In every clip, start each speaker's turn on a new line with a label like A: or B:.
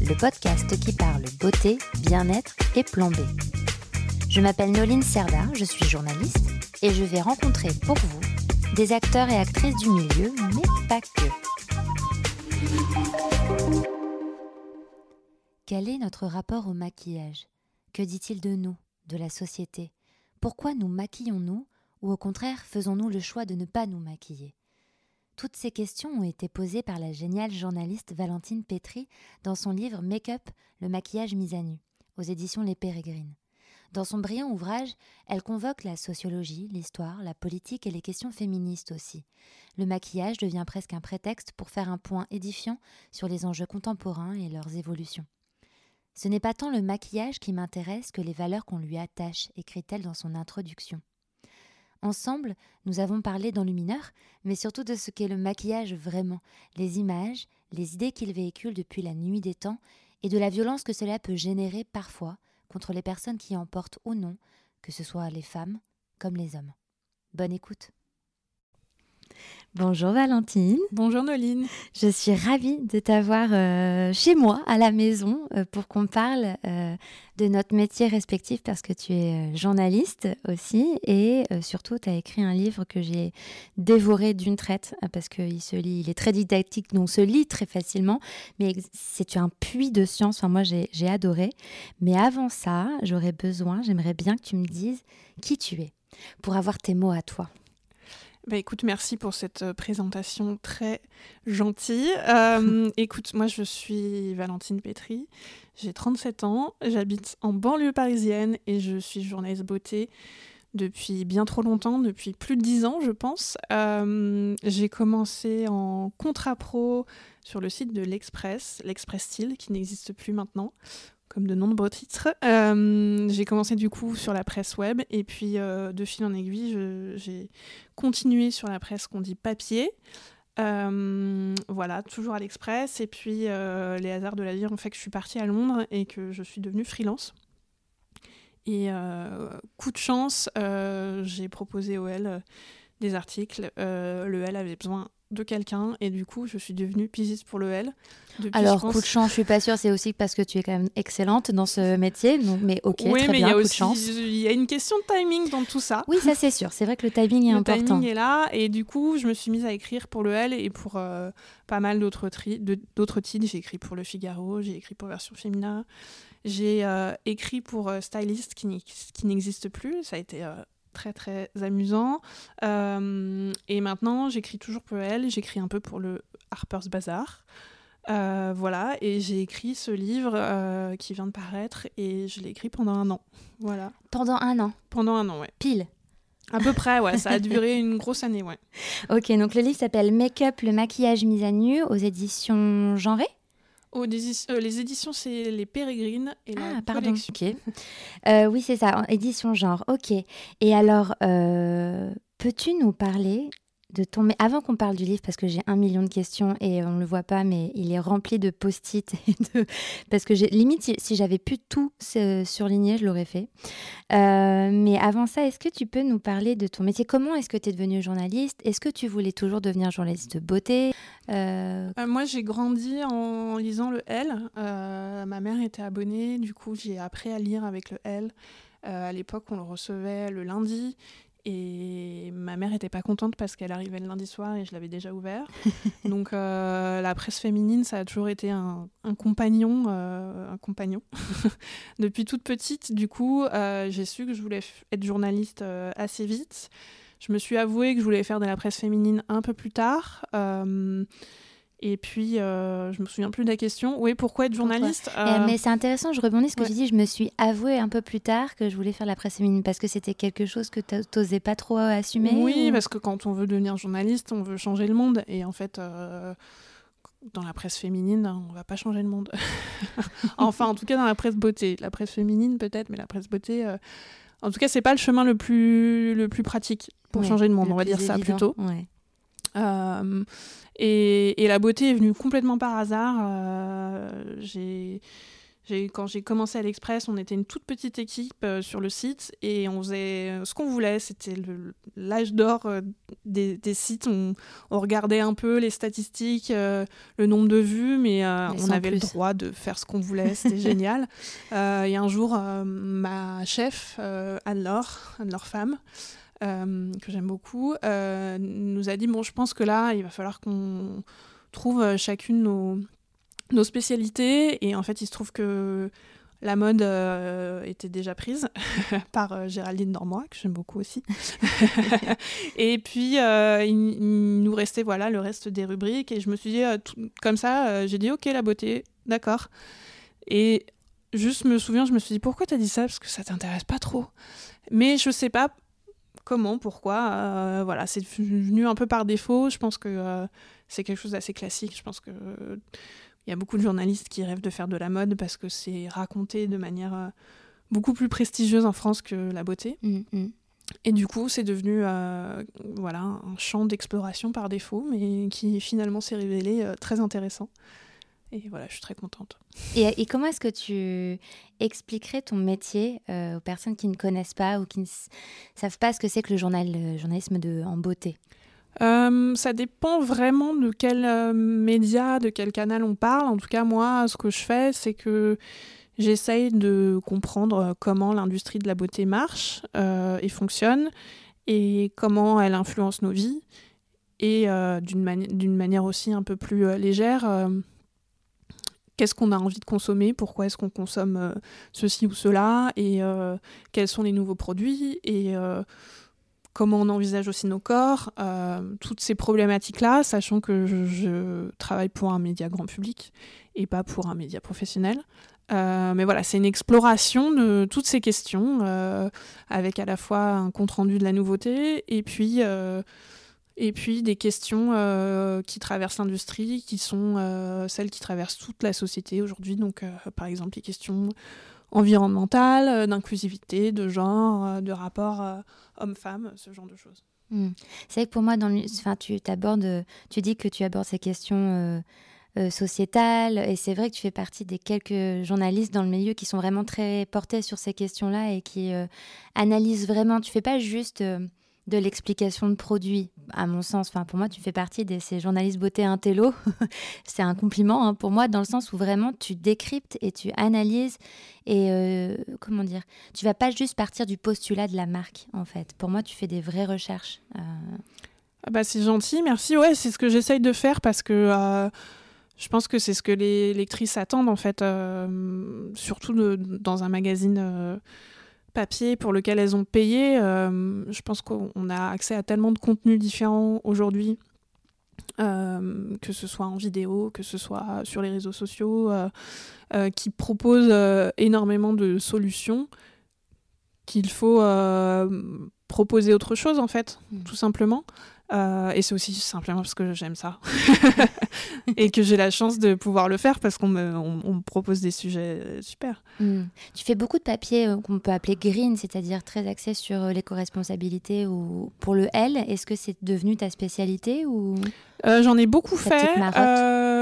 A: le podcast qui parle beauté, bien-être et plan B. Je m'appelle Noline Serda, je suis journaliste et je vais rencontrer pour vous des acteurs et actrices du milieu, mais pas que. Quel est notre rapport au maquillage? Que dit-il de nous, de la société? Pourquoi nous maquillons-nous ou au contraire faisons-nous le choix de ne pas nous maquiller? Toutes ces questions ont été posées par la géniale journaliste Valentine Petri dans son livre Make-up, le maquillage mis à nu, aux éditions Les Pérégrines. Dans son brillant ouvrage, elle convoque la sociologie, l'histoire, la politique et les questions féministes aussi. Le maquillage devient presque un prétexte pour faire un point édifiant sur les enjeux contemporains et leurs évolutions. Ce n'est pas tant le maquillage qui m'intéresse que les valeurs qu'on lui attache, écrit-elle dans son introduction. Ensemble, nous avons parlé d'enlumineur, mais surtout de ce qu'est le maquillage vraiment, les images, les idées qu'il véhicule depuis la nuit des temps, et de la violence que cela peut générer parfois contre les personnes qui en portent ou non, que ce soit les femmes comme les hommes. Bonne écoute. Bonjour Valentine.
B: Bonjour Noline.
A: Je suis ravie de t'avoir euh, chez moi, à la maison, euh, pour qu'on parle euh, de notre métier respectif, parce que tu es journaliste aussi, et surtout tu as écrit un livre que j'ai dévoré d'une traite, parce qu'il se lit, il est très didactique, donc se lit très facilement, mais c'est un puits de science, enfin moi j'ai adoré. Mais avant ça, j'aurais besoin, j'aimerais bien que tu me dises qui tu es, pour avoir tes mots à toi.
B: Bah, écoute, merci pour cette euh, présentation très gentille. Euh, écoute, moi je suis Valentine Pétry, j'ai 37 ans, j'habite en banlieue parisienne et je suis journaliste beauté depuis bien trop longtemps, depuis plus de 10 ans je pense. Euh, j'ai commencé en contrat pro sur le site de l'Express, l'Express Style qui n'existe plus maintenant, comme de nombreux titres. Euh, j'ai commencé du coup sur la presse web et puis euh, de fil en aiguille, j'ai continué sur la presse qu'on dit papier. Euh, voilà, toujours à l'Express. Et puis les hasards de la vie ont fait que je suis partie à Londres et que je suis devenue freelance. Et coup de chance, j'ai proposé au L des articles. le L avait besoin de quelqu'un et du coup je suis devenue pigiste pour le L.
A: Alors coup de chance, je suis pas sûre, c'est aussi parce que tu es quand même excellente dans ce métier, donc mais ok,
B: oui,
A: très
B: mais
A: bien,
B: y a
A: coup
B: aussi,
A: de chance.
B: Il y a une question de timing dans tout ça.
A: Oui, ça c'est sûr, c'est vrai que le timing est
B: le
A: important.
B: Le timing est là et du coup je me suis mise à écrire pour le L et pour euh, pas mal d'autres d'autres titres. J'ai écrit pour le Figaro, j'ai écrit pour Version Femina, j'ai euh, écrit pour euh, Stylist qui n'existe plus. Ça a été très très amusant. Euh, et maintenant, j'écris toujours pour elle, j'écris un peu pour le Harper's Bazaar. Euh, voilà, et j'ai écrit ce livre euh, qui vient de paraître et je l'ai écrit pendant un an. Voilà.
A: Pendant un an
B: Pendant un an, ouais.
A: Pile
B: à peu près, ouais, ça a duré une grosse année, ouais.
A: Ok, donc le livre s'appelle Make-up, le maquillage mis à nu aux éditions Genré
B: euh, les éditions, c'est les Pérégrines et la
A: ah, pardon.
B: collection.
A: Euh, oui, c'est ça, édition genre. Ok. Et alors, euh, peux-tu nous parler de. Mais avant qu'on parle du livre, parce que j'ai un million de questions et on ne le voit pas, mais il est rempli de post-it. De... Parce que limite, si, j'avais pu tout surligner, je l'aurais fait. Euh, mais avant ça, est-ce que tu peux nous parler de ton métier? Comment est-ce que tu es devenue journaliste? Est-ce que tu voulais toujours devenir journaliste de beauté?
B: Euh... Euh, Moi, j'ai grandi en lisant le L. Ma mère était abonnée, du coup, j'ai appris à lire avec le L. à l'époque, on le recevait le lundi et ma mère n'était pas contente parce qu'elle arrivait le lundi soir et je l'avais déjà ouvert. Donc euh, la presse féminine, ça a toujours été un, compagnon, euh, un compagnon. Depuis toute petite, du coup, euh, j'ai su que je voulais être journaliste assez vite. Je me suis avouée que je voulais faire de la presse féminine un peu plus tard. Et puis, euh, je me souviens plus de la question. Oui, pourquoi être journaliste
A: euh, Mais c'est intéressant, je rebondis ce que tu dis. Je me suis avouée un peu plus tard que je voulais faire la presse féminine parce que c'était quelque chose que tu n'osais pas trop assumer.
B: Oui, parce que quand on veut devenir journaliste, on veut changer le monde. Et en fait, euh, dans la presse féminine, on va pas changer le monde. enfin, en tout cas, dans la presse beauté. La presse féminine, peut-être, mais la presse beauté. En tout cas, c'est pas le chemin le plus, le plus pratique pour changer le monde, on va dire ça plutôt. Et, et, la beauté est venue complètement par hasard. j'ai quand j'ai commencé à l'Express, on était une toute petite équipe euh, sur le site et on faisait euh, ce qu'on voulait. C'était l'âge d'or euh, des, sites. On, regardait un peu les statistiques, le nombre de vues, mais on avait le droit de faire ce qu'on voulait. C'était génial. et un jour, ma chef, Anne-Laure, Anne-Laure Femme, que j'aime beaucoup, nous a dit Bon, je pense que là, il va falloir qu'on trouve chacune nos nos spécialités. Et en fait, il se trouve que la mode euh, était déjà prise par euh, Géraldine Normois, que j'aime beaucoup aussi. et puis, euh, il, nous restait voilà, le reste des rubriques. Et je me suis dit, comme ça, j'ai dit, OK, la beauté, d'accord. Et juste me souviens, je me suis dit, pourquoi tu as dit ça? Parce que ça t'intéresse pas trop. Mais je sais pas comment, pourquoi. voilà, c'est venu un peu par défaut. Je pense que c'est quelque chose d'assez classique. Je pense que il y a beaucoup de journalistes qui rêvent de faire de la mode parce que c'est raconté de manière euh, beaucoup plus prestigieuse en France que la beauté. Mm, mm. Et du coup, c'est devenu euh, voilà, un champ d'exploration par défaut, mais qui finalement s'est révélé euh, très intéressant. Et voilà, je suis très contente.
A: Et, comment est-ce que tu expliquerais ton métier aux personnes qui ne connaissent pas ou qui ne savent pas ce que c'est que le, journal, le journalisme de, en beauté?
B: Euh, ça dépend vraiment de quel euh, média, de quel canal on parle. En tout cas, moi, ce que je fais, c'est que j'essaye de comprendre euh, comment l'industrie de la beauté marche et fonctionne et comment elle influence nos vies. Et d'une manière aussi un peu plus légère, qu'est-ce qu'on a envie de consommer, pourquoi est-ce qu'on consomme ceci ou cela, et quels sont les nouveaux produits. Et comment on envisage aussi nos corps, euh, toutes ces problématiques-là, sachant que je, travaille pour un média grand public et pas pour un média professionnel. Euh, mais voilà, c'est une exploration de toutes ces questions, euh, avec à la fois un compte-rendu de la nouveauté et puis, et puis des questions qui traversent l'industrie, qui sont celles qui traversent toute la société aujourd'hui. Donc, par exemple, les questions environnementale, euh, d'inclusivité, de genre, euh, de rapport euh, homme-femme, ce genre de choses.
A: Hmm. C'est vrai que pour moi, dans enfin, tu abordes, tu dis que tu abordes ces questions sociétales, et c'est vrai que tu fais partie des quelques journalistes dans le milieu qui sont vraiment très portés sur ces questions-là et qui analysent vraiment. Tu fais pas juste de l'explication de produits, à mon sens. Enfin, pour moi, tu fais partie de ces journalistes beauté intello. c'est un compliment hein, pour moi, dans le sens où vraiment tu décryptes et tu analyses et euh, comment dire, tu vas pas juste partir du postulat de la marque, en fait. Pour moi, tu fais des vraies recherches. Euh.
B: Ah bah c'est gentil, merci. Ouais, c'est ce que j'essaye de faire parce que. Euh, je pense que c'est ce que les lectrices attendent en fait, surtout dans un magazine papier pour lequel elles ont payé. Euh, je pense qu'on a accès à tellement de contenus différents aujourd'hui, euh, que ce soit en vidéo, que ce soit sur les réseaux sociaux, euh, qui proposent énormément de solutions qu'il faut proposer autre chose en fait, mmh. tout simplement. Euh, et c'est aussi simplement parce que j'aime ça et que j'ai la chance de pouvoir le faire parce qu'on me, on, propose des sujets euh, super.
A: Hmm. Tu fais beaucoup de papiers euh, qu'on peut appeler green, c'est-à-dire très axé sur l'éco-responsabilité ou pour le L. Est-ce que c'est devenu ta spécialité ou?
B: J'en ai beaucoup fait.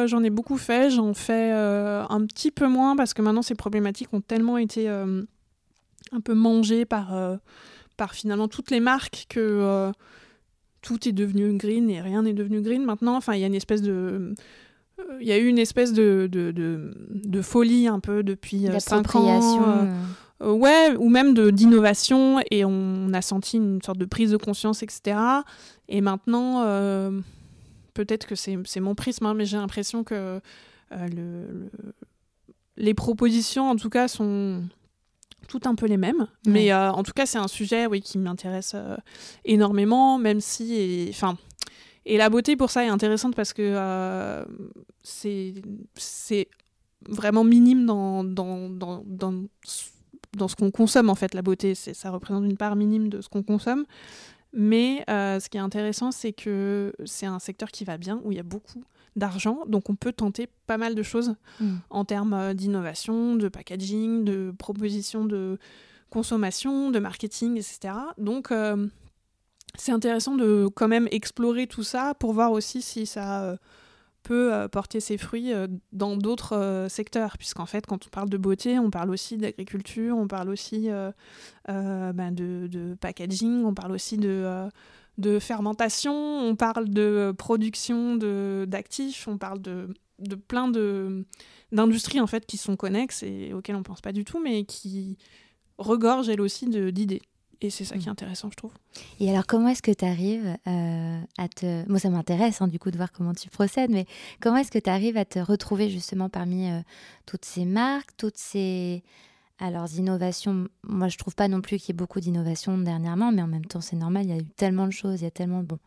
B: j'en ai beaucoup fait. J'en fais un petit peu moins parce que maintenant ces problématiques ont tellement été un peu mangées par, par finalement toutes les marques que tout est devenu green et rien n'est devenu green maintenant. Enfin, il y a une espèce de. Il y a eu une espèce de, de, de, folie un peu depuis 5 euh, ans. Euh, euh, ouais, ou même d'innovation, et on a senti une sorte de prise de conscience, etc. Et maintenant, peut-être que c'est mon prisme, hein, mais j'ai l'impression que le, les propositions, en tout cas, sont, tout un peu les mêmes. Mais euh, en tout cas, c'est un sujet oui, qui m'intéresse euh, énormément, même si. Et, enfin, et la beauté, pour ça, est intéressante parce que euh, c'est vraiment minime dans, dans, dans, dans, dans ce qu'on consomme, en fait, la beauté. Ça représente une part minime de ce qu'on consomme. Mais ce qui est intéressant, c'est que c'est un secteur qui va bien, où il y a beaucoup d'argent. Donc on peut tenter pas mal de choses
A: Mm.
B: en termes d'innovation, de packaging, de proposition de consommation, de marketing, etc. Donc euh, c'est intéressant de quand même explorer tout ça pour voir aussi si ça euh, peut euh, porter ses fruits euh, dans d'autres euh, secteurs. Puisqu'en fait, quand on parle de beauté, on parle aussi d'agriculture, on parle aussi euh, euh, ben, de, de packaging, on parle aussi de, euh, de fermentation, on parle de production de- d'actifs, on parle de, de plein de d'industries en fait qui sont connexes et auxquelles on pense pas du tout, mais qui regorgent elles aussi d'idées. Et c'est ça qui est intéressant, je trouve.
A: Et alors, comment est-ce que tu arrives euh, à te... Moi, ça m'intéresse, hein, du coup, de voir comment tu procèdes, mais comment est-ce que tu arrives à te retrouver justement parmi euh, toutes ces marques, toutes ces... Alors, innovations, moi, je trouve pas non plus qu'il y ait beaucoup d'innovations dernièrement, mais en même temps, c'est normal, il y a eu tellement de choses, il y a tellement... Bon,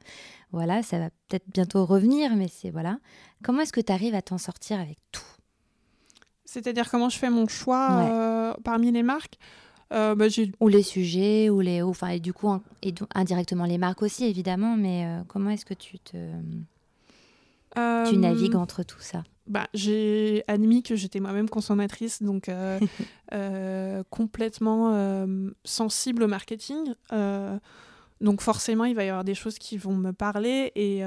A: voilà, ça va peut-être bientôt revenir, mais c'est... Voilà. Comment est-ce que tu arrives à t'en sortir avec tout?
B: C'est-à-dire comment je fais mon choix
A: Ouais.
B: euh, parmi les marques? Euh, bah,
A: Ou les sujets, ou les... Enfin, et du coup, et indirectement les marques aussi, évidemment, mais euh, comment est-ce que tu te... Tu navigues entre tout ça?
B: Bah, j'ai admis que j'étais moi-même consommatrice, donc euh, euh, complètement euh, sensible au marketing. Donc forcément, il va y avoir des choses qui vont me parler et,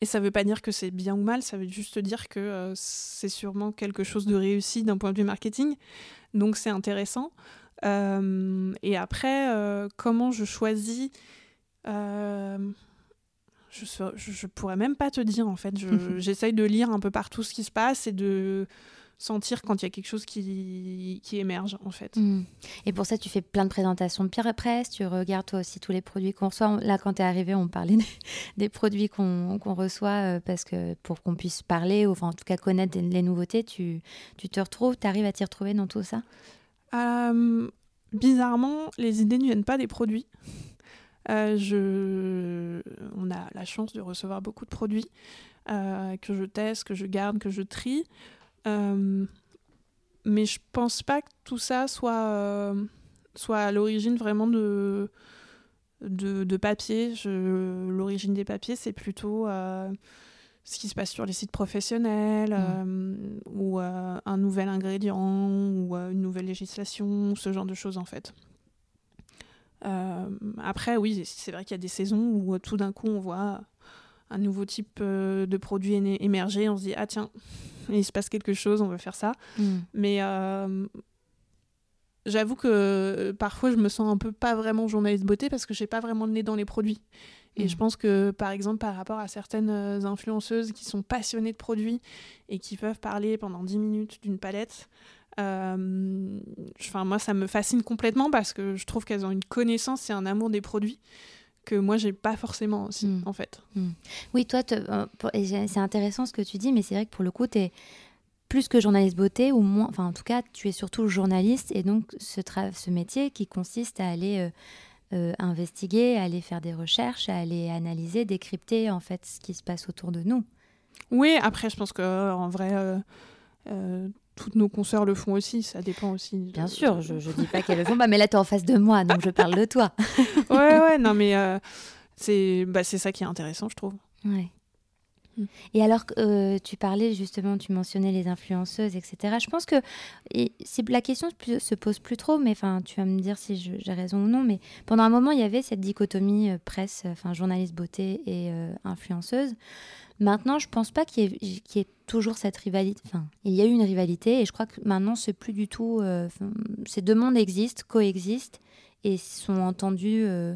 B: et ça ne veut pas dire que c'est bien ou mal, ça veut juste dire que c'est sûrement quelque chose de réussi d'un point de vue marketing. Donc c'est intéressant. Et après, comment je choisis je, je, je pourrais même pas te dire en fait. Je- J'essaye de lire un peu partout ce qui se passe et de sentir quand il y a quelque chose qui, qui émerge en fait.
A: Mm. Et pour ça, tu fais plein de présentations de Pierre Presse, tu regardes toi aussi tous les produits qu'on reçoit. Là, quand tu es arrivé, on parlait des, des produits qu'on reçoit euh, parce que pour qu'on puisse parler, ou enfin en tout cas connaître des- les nouveautés, tu, tu te retrouves, tu arrives à t'y retrouver dans tout ça?
B: Euh, bizarrement, les idées ne viennent pas des produits. Euh, je... On a la chance de recevoir beaucoup de produits euh, que je teste, que je garde, que je trie. Euh, mais je pense pas que tout ça soit, soit à l'origine vraiment de, de, de papier. Je... L'origine des papiers, c'est plutôt ce qui se passe sur les sites professionnels, euh, ou un nouvel ingrédient, ou une nouvelle législation, ce genre de choses en fait. Euh, après, oui, c'est vrai qu'il y a des saisons où euh, tout d'un coup on voit un nouveau type euh, de produit émerger, on se dit ah tiens, il se passe quelque chose, on veut faire ça.
A: Mm.
B: Mais j'avoue que parfois je me sens un peu pas vraiment journaliste beauté parce que j'ai pas vraiment le nez dans les produits. Et
A: Mm.
B: je pense que par exemple par rapport à certaines influenceuses qui sont passionnées de produits et qui peuvent parler pendant 10 minutes d'une palette, enfin moi ça me fascine complètement parce que je trouve qu'elles ont une connaissance et un amour des produits que moi j'ai pas forcément aussi
A: Mm.
B: en fait.
A: Oui, toi, euh, c'est intéressant ce que tu dis, mais c'est vrai que pour le coup, tu es plus que journaliste beauté, ou moins, enfin en tout cas, tu es surtout journaliste, et donc ce, métier qui consiste à aller euh, euh, investiguer, à aller faire des recherches, à aller analyser, décrypter en fait ce qui se passe autour de nous.
B: Oui, après je pense que euh, en vrai euh, euh, toutes nos consoeurs le font aussi, ça dépend aussi. de-
A: Bien sûr, je ne dis pas qu'elles le font pas, mais là, tu es en face de moi, donc je parle de toi.
B: ouais, ouais, non, mais euh, c'est bah, ça qui est intéressant, je trouve.
A: Ouais.
B: Mm.
A: Et alors, euh, tu parlais justement, tu mentionnais les influenceuses, etc. Je pense que et la question se pose plus trop, mais enfin, tu vas me dire si j'ai raison ou non. Mais pendant un moment, il y avait cette dichotomie euh, presse, enfin journaliste beauté et euh, influenceuse. Maintenant, je pense pas qu'il y, ait- qu'il y ait toujours cette rivalité. Enfin, il y a eu une rivalité et je crois que maintenant, c'est plus du tout. euh, ces deux mondes existent, coexistent et sont entendus euh,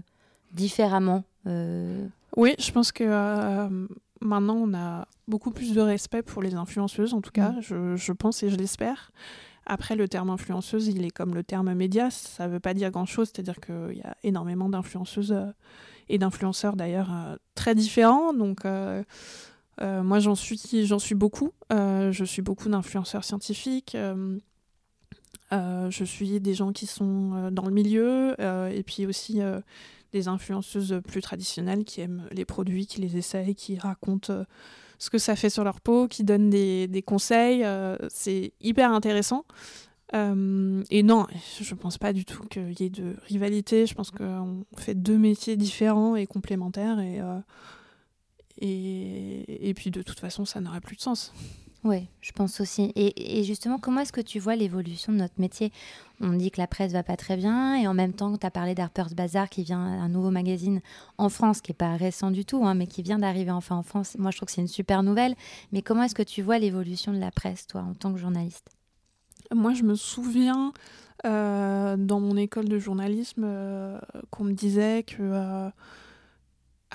A: différemment. Euh,
B: Oui, je pense que maintenant on a beaucoup plus de respect pour les influenceuses, en tout cas,
A: Mm.
B: je, je pense et je l'espère. Après, le terme influenceuse, il est comme le terme média, ça veut pas dire grand-chose, c'est-à-dire qu'il y a énormément d'influenceuses et d'influenceurs d'ailleurs très différents. Donc, moi, j'en suis, j'en suis beaucoup. Euh, je suis beaucoup d'influenceurs scientifiques. euh, euh, je suis des gens qui sont euh, dans le milieu euh, et puis aussi euh, des influenceuses plus traditionnelles qui aiment les produits, qui les essayent, qui racontent euh, ce que ça fait sur leur peau, qui donnent des, conseils. euh, c'est hyper intéressant. Euh, et non, je pense pas du tout qu'il y ait de rivalité. Je pense qu'on fait deux métiers différents et complémentaires. Euh, et, et puis de toute façon, ça n'aurait plus de sens.
A: Oui, je pense aussi. Et, justement, comment est-ce que tu vois l'évolution de notre métier? On dit que la presse va pas très bien, et en même temps, tu as parlé d'Harper's Bazaar, qui vient un nouveau magazine en France, qui est pas récent du tout, hein, mais qui vient d'arriver enfin en France. Moi, je trouve que c'est une super nouvelle. Mais comment est-ce que tu vois l'évolution de la presse, toi, en tant que journaliste?
B: Moi, je me souviens euh, dans mon école de journalisme euh, qu'on me disait que euh,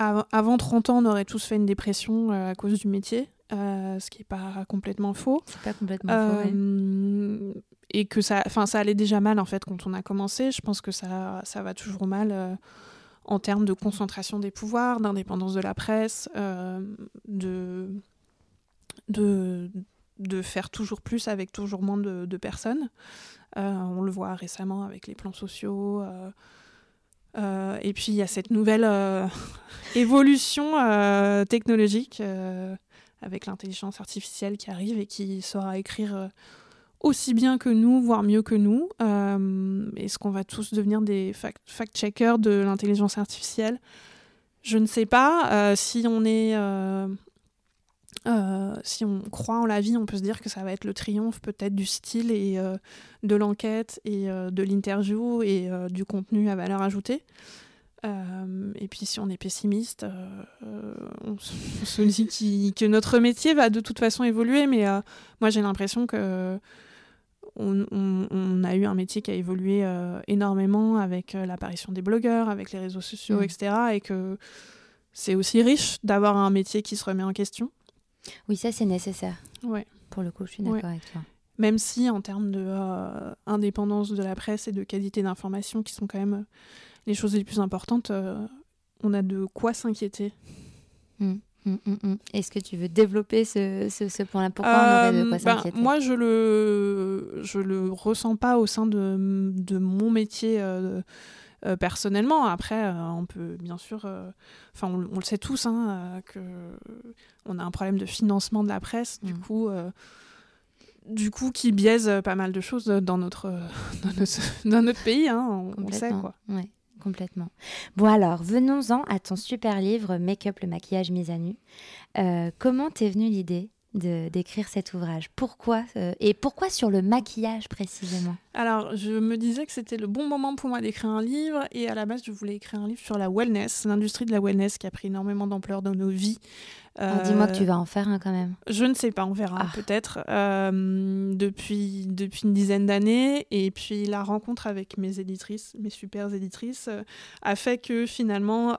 B: avant 30 ans, on aurait tous fait une dépression à cause du métier. Euh, ce qui n'est pas complètement faux.
A: C'est pas complètement faux.
B: Euh, et que ça, enfin, ça allait déjà mal en fait quand on a commencé. Je pense que ça, ça va toujours mal euh, en termes de concentration des pouvoirs, d'indépendance de la presse, de, de, de faire toujours plus avec toujours moins de, de personnes. on le voit récemment avec les plans sociaux. Et puis il y a cette nouvelle évolution technologique avec l'intelligence artificielle qui arrive et qui saura écrire euh, aussi bien que nous, voire mieux que nous. Euh, Est-ce qu'on va tous devenir des fact-checkers de l'intelligence artificielle? Je ne sais pas. Euh, si on est... si on croit en la vie, on peut se dire que ça va être le triomphe peut-être du style et de l'enquête et de l'interview et du contenu à valeur ajoutée. Euh, et puis si on est pessimiste, euh, on, se dit que notre métier va de toute façon évoluer, mais euh, moi j'ai l'impression que on, a eu un métier qui a évolué énormément avec l'apparition des blogueurs, avec les réseaux sociaux, mm. etc. Et que c'est aussi riche d'avoir un métier qui se remet en question.
A: Oui, ça c'est nécessaire.
B: Ouais.
A: Pour le coup, je suis d'accord avec toi.
B: Même si en termes de indépendance de la presse et de qualité d'information qui sont quand même les choses les plus importantes, euh, on a de quoi s'inquiéter.
A: Mmh, mmh, mmh, Est-ce que tu veux développer ce, ce, point-là? Pourquoi on aurait de quoi euh, ben, s'inquiéter?
B: Moi, je le, je le ressens pas au sein de, de mon métier. Euh, personnellement. Après, on peut bien sûr, enfin, on, le sait tous, hein, que on a un problème de financement de la presse, du coup, du coup, qui biaise pas mal de choses dans notre, dans notre, pays, hein, on, le sait, quoi.
A: Ouais. Complètement. Bon alors, venons-en à ton super livre Make-up, le maquillage mis à nu. Euh, comment t'es venue l'idée? D'écrire cet ouvrage Pourquoi euh, Et pourquoi sur le maquillage précisément?
B: Alors, je me disais que c'était le bon moment pour moi d'écrire un livre et à la base, je voulais écrire un livre sur la wellness, l'industrie de la wellness qui a pris énormément d'ampleur dans nos vies.
A: Ah, dis-moi que tu vas en faire un quand même.
B: Je ne sais pas, on verra ah. peut-être. Euh, depuis, depuis une dizaine d'années. Et puis la rencontre avec mes éditrices, mes super éditrices, euh, a fait que finalement,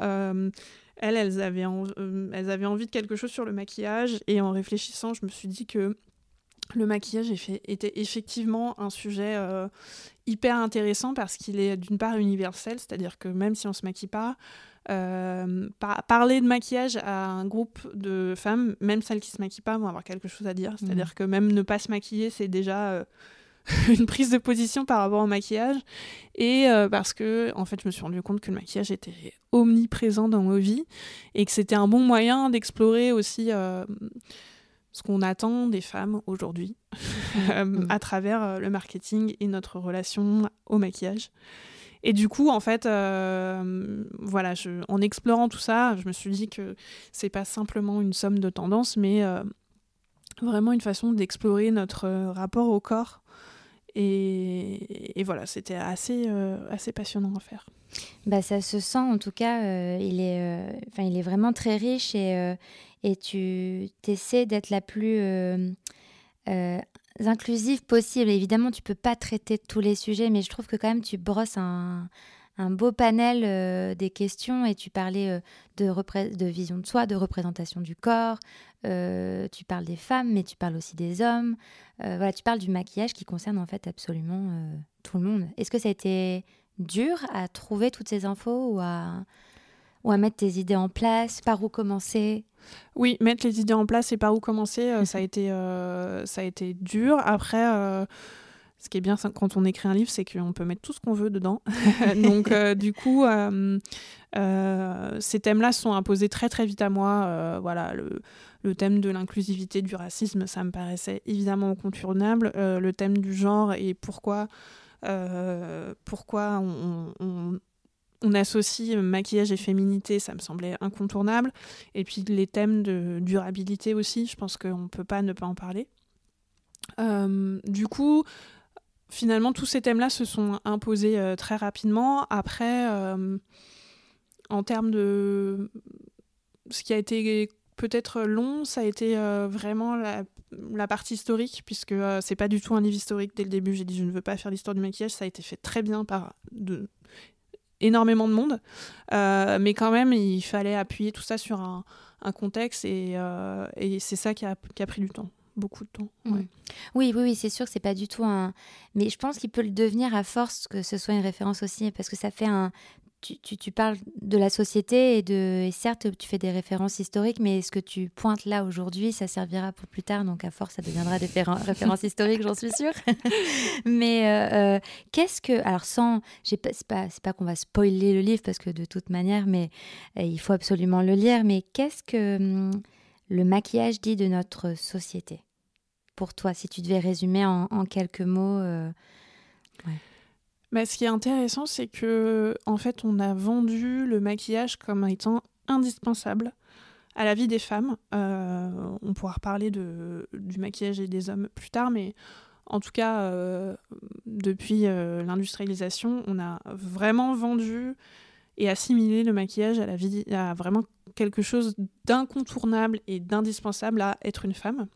B: elles, elles avaient, euh, elles avaient envie de quelque chose sur le maquillage. Et en réfléchissant, je me suis dit que le maquillage était effectivement un sujet euh, hyper intéressant parce qu'il est d'une part universel, c'est-à-dire que même si on ne se maquille pas, euh, parler de maquillage à un groupe de femmes, même celles qui se maquillent pas, vont avoir quelque chose à dire. C'est-à-dire mmh. que même ne pas se maquiller, c'est déjà une prise de position par rapport au maquillage. Et euh, parce que, en fait, je me suis rendu compte que le maquillage était omniprésent dans nos vies et que c'était un bon moyen d'explorer aussi euh, ce qu'on attend des femmes aujourd'hui euh, mm. à travers le marketing et notre relation au maquillage. Et du coup, en fait, voilà, je, en explorant tout ça, je me suis dit que c'est pas simplement une somme de tendances, mais vraiment une façon d'explorer notre rapport au corps et, voilà, c'était assez, euh, assez passionnant à faire.
A: Bah, ça se sent, en tout cas, euh, il, est, euh, il est vraiment très riche et, et tu essaies d'être la plus inclusive possible. Évidemment, tu peux pas traiter tous les sujets, mais je trouve que quand même tu brosses un, un beau panel euh, des questions et tu parlais euh, de, de, vision de soi, de représentation du corps, euh, tu parles des femmes, mais tu parles aussi des hommes. voilà, tu parles du maquillage qui concerne en fait absolument tout le monde. Est-ce que ça a été dur à trouver toutes ces infos ou à, ou à mettre tes idées en place Par où commencer?
B: Oui, mettre les idées en place et par où commencer, ça, a été, ça a été dur. Après ce qui est bien quand on écrit un livre, c'est qu'on peut mettre tout ce qu'on veut dedans. Donc, euh, du coup, euh, euh, ces thèmes-là sont imposés très, très vite à moi. voilà, le, le, thème de l'inclusivité, du racisme, ça me paraissait évidemment incontournable. le thème du genre et pourquoi, pourquoi on, on associe maquillage et féminité, ça me semblait incontournable. Et puis les thèmes de durabilité aussi, je pense qu'on ne peut pas ne pas en parler. du coup, finalement, tous ces thèmes-là se sont imposés très rapidement. Après, en termes de ce qui a été peut-être long, ça a été vraiment la partie historique, puisque euh, c'est pas du tout un livre historique dès le début. J'ai dit je ne veux pas faire l'histoire du maquillage, ça a été fait très bien par énormément de monde, euh, mais quand même il fallait appuyer tout ça sur un, contexte et, euh, c'est ça qui a, pris du temps. Beaucoup de temps.
A: Mmh. Oui, oui, oui, c'est sûr que c'est pas du tout un. Mais je pense qu'il peut le devenir à force que ce soit une référence aussi, parce que ça fait un tu, parles de la société et, de, certes, tu fais des références historiques, mais ce que tu pointes là aujourd'hui, ça servira pour plus tard. Donc, à force, ça deviendra des références historiques, j'en suis sûre. mais euh, euh, qu'est-ce que. Alors, sans. C'est pas, pas qu'on va spoiler le livre, parce que de toute manière, mais euh, il faut absolument le lire. Mais qu'est-ce que hum, le maquillage dit de notre société? Pour toi, si tu devais résumer en, quelques mots.
B: Ouais. Bah, ce qui est intéressant, c'est que en fait, on a vendu le maquillage comme étant indispensable à la vie des femmes. Euh, on pourra reparler de, du maquillage et des hommes plus tard, mais en tout cas, euh, depuis euh, l'industrialisation, on a vraiment vendu et assimilé le maquillage à la vie, à vraiment quelque chose d'incontournable et d'indispensable à être une femme.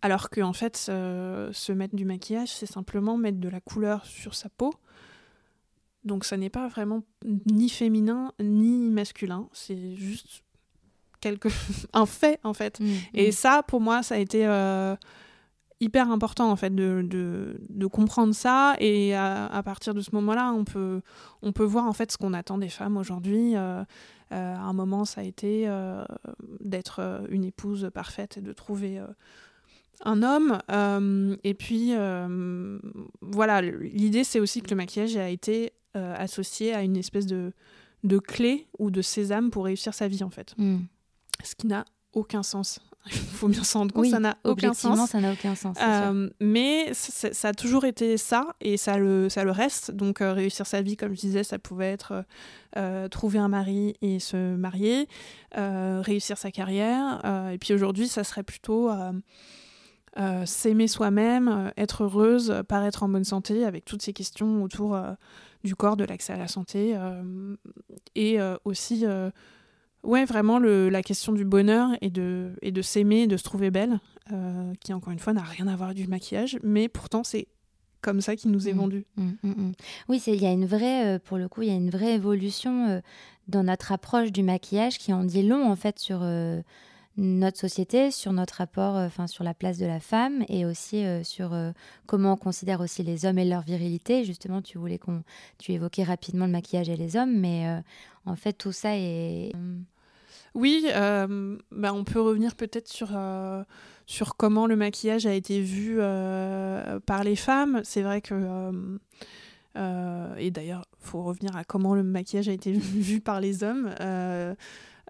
B: Alors que en fait, se mettre du maquillage, c'est simplement mettre de la couleur sur sa peau. Donc ça n'est pas vraiment ni féminin ni masculin, c'est juste quelque un fait en fait. Mmh, Et mmh. ça, pour moi, ça a été euh, hyper important en fait de, de, comprendre ça. Et à, partir de ce moment-là, on peut, on peut voir en fait ce qu'on attend des femmes aujourd'hui. Euh, euh, à un moment, ça a été d'être une épouse parfaite et de trouver un homme. Euh, et puis, euh, voilà, l'idée, c'est aussi que le maquillage a été euh, associé à une espèce de, de clé ou de sésame pour réussir sa vie, en fait. Hmm. Ce qui n'a aucun sens. Il faut bien s'en rendre compte, ça n'a aucun sens.
A: ça n'a aucun sens.
B: mais ça a toujours été ça et ça le, ça le reste. Donc, réussir sa vie, comme je disais, ça pouvait être trouver un mari et se marier, réussir sa carrière. et puis aujourd'hui, ça serait plutôt euh, s'aimer soi-même, euh, être heureuse, paraître en bonne santé, avec toutes ces questions autour euh, du corps, de l'accès à la santé, et aussi, ouais, vraiment le, la question du bonheur et de, et de s'aimer, de se trouver belle, qui encore une fois n'a rien à voir du maquillage, mais pourtant c'est comme ça qui nous est mmh. vendu.
A: Mmh, mmh, oui, il y a une vraie, pour le coup, il y a une vraie évolution dans notre approche du maquillage qui en dit long en fait sur notre société, sur notre rapport, euh, enfin sur la place de la femme et aussi euh, sur euh, comment on considère aussi les hommes et leur virilité. Justement, tu voulais qu'on, tu évoquais rapidement le maquillage et les hommes, mais en fait tout ça est.
B: Oui, bah, on peut revenir peut-être sur sur comment le maquillage a été vu par les femmes. C'est vrai que et d'ailleurs, faut revenir à comment le maquillage a été vu par les hommes.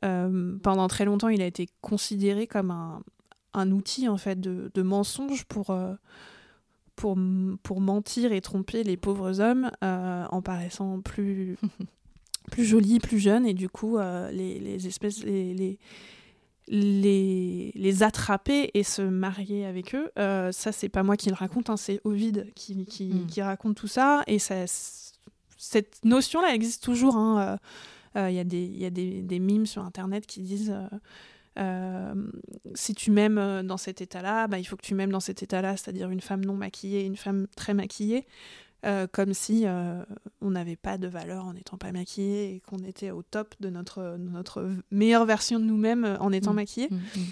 B: Euh, pendant très longtemps, il a été considéré comme un, un outil en fait de, de mensonge pour, euh, pour, pour mentir et tromper les pauvres hommes euh, en paraissant plus, plus jolis, plus jeunes et du coup les, les, espèces les, les, les, les, attraper et se marier avec eux. ça, c'est pas moi qui le raconte, hein, c'est Ovid qui, qui, mm. qui, raconte tout ça et ça, cette notion-là existe toujours. Hein, il y a, des, y a des, des, mimes sur Internet qui disent euh, euh, si tu m'aimes euh, dans cet état-là, bah, il faut que tu m'aimes dans cet état-là, c'est-à-dire une femme non maquillée, une femme très maquillée. comme si on n'avait pas de valeur en n'étant pas maquillée et qu'on était au top de notre, notre meilleure version de nous-mêmes en étant mmh. maquillée. Mmh, mmh.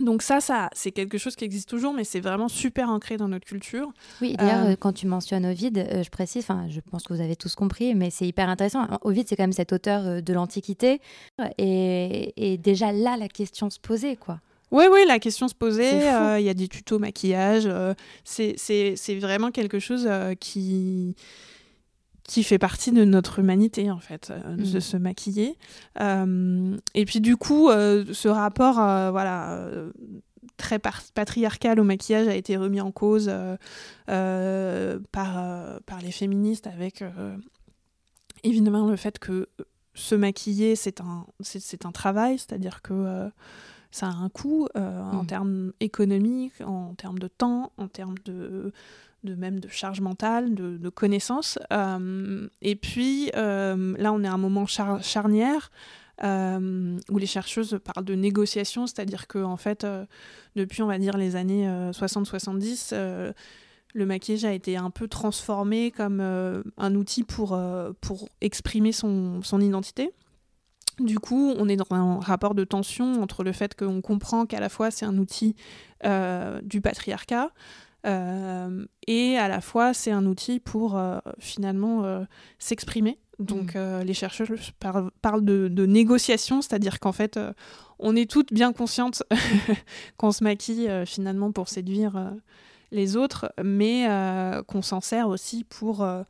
B: Donc ça, ça c'est quelque chose qui existe toujours, mais c'est vraiment super ancré dans notre culture.
A: Oui, d'ailleurs, euh, quand tu mentionnes Ovid, euh, je précise, enfin, je pense que vous avez tous compris, mais c'est hyper intéressant. Ovid, c'est quand même cet auteur euh, de l'Antiquité, et, déjà là, la question se posait, quoi.
B: Oui, oui, la question se posait. Il y a des tutos maquillage. c'est vraiment quelque chose qui qui fait partie de notre humanité en fait, euh, de mm. se maquiller. Euh, et puis du coup, euh, ce rapport, voilà, très patriarcal au maquillage a été remis en cause par par les féministes avec évidemment le fait que se maquiller, c'est un, c'est, un travail, c'est-à-dire que ça a un coût en
A: Mm.
B: termes économiques, en termes de temps, en termes de, de même de charge mentale, de, de connaissances. Euh, et puis euh, là, on est à un moment char- charnière euh, où les chercheuses parlent de négociation, c'est-à-dire que en fait, depuis on va dire les années 60-70, euh, le maquillage a été un peu transformé comme un outil pour, pour exprimer son, son identité. Du coup, on est dans un rapport de tension entre le fait qu'on comprend qu'à la fois c'est un outil du patriarcat et à la fois c'est un outil pour euh, finalement euh, s'exprimer. Donc euh, les chercheurs par- parlent de, de négociation, c'est-à-dire qu'en fait euh, on est toutes bien conscientes qu'on se maquille euh, finalement pour séduire euh, les autres, mais euh, qu'on s'en sert aussi pour euh,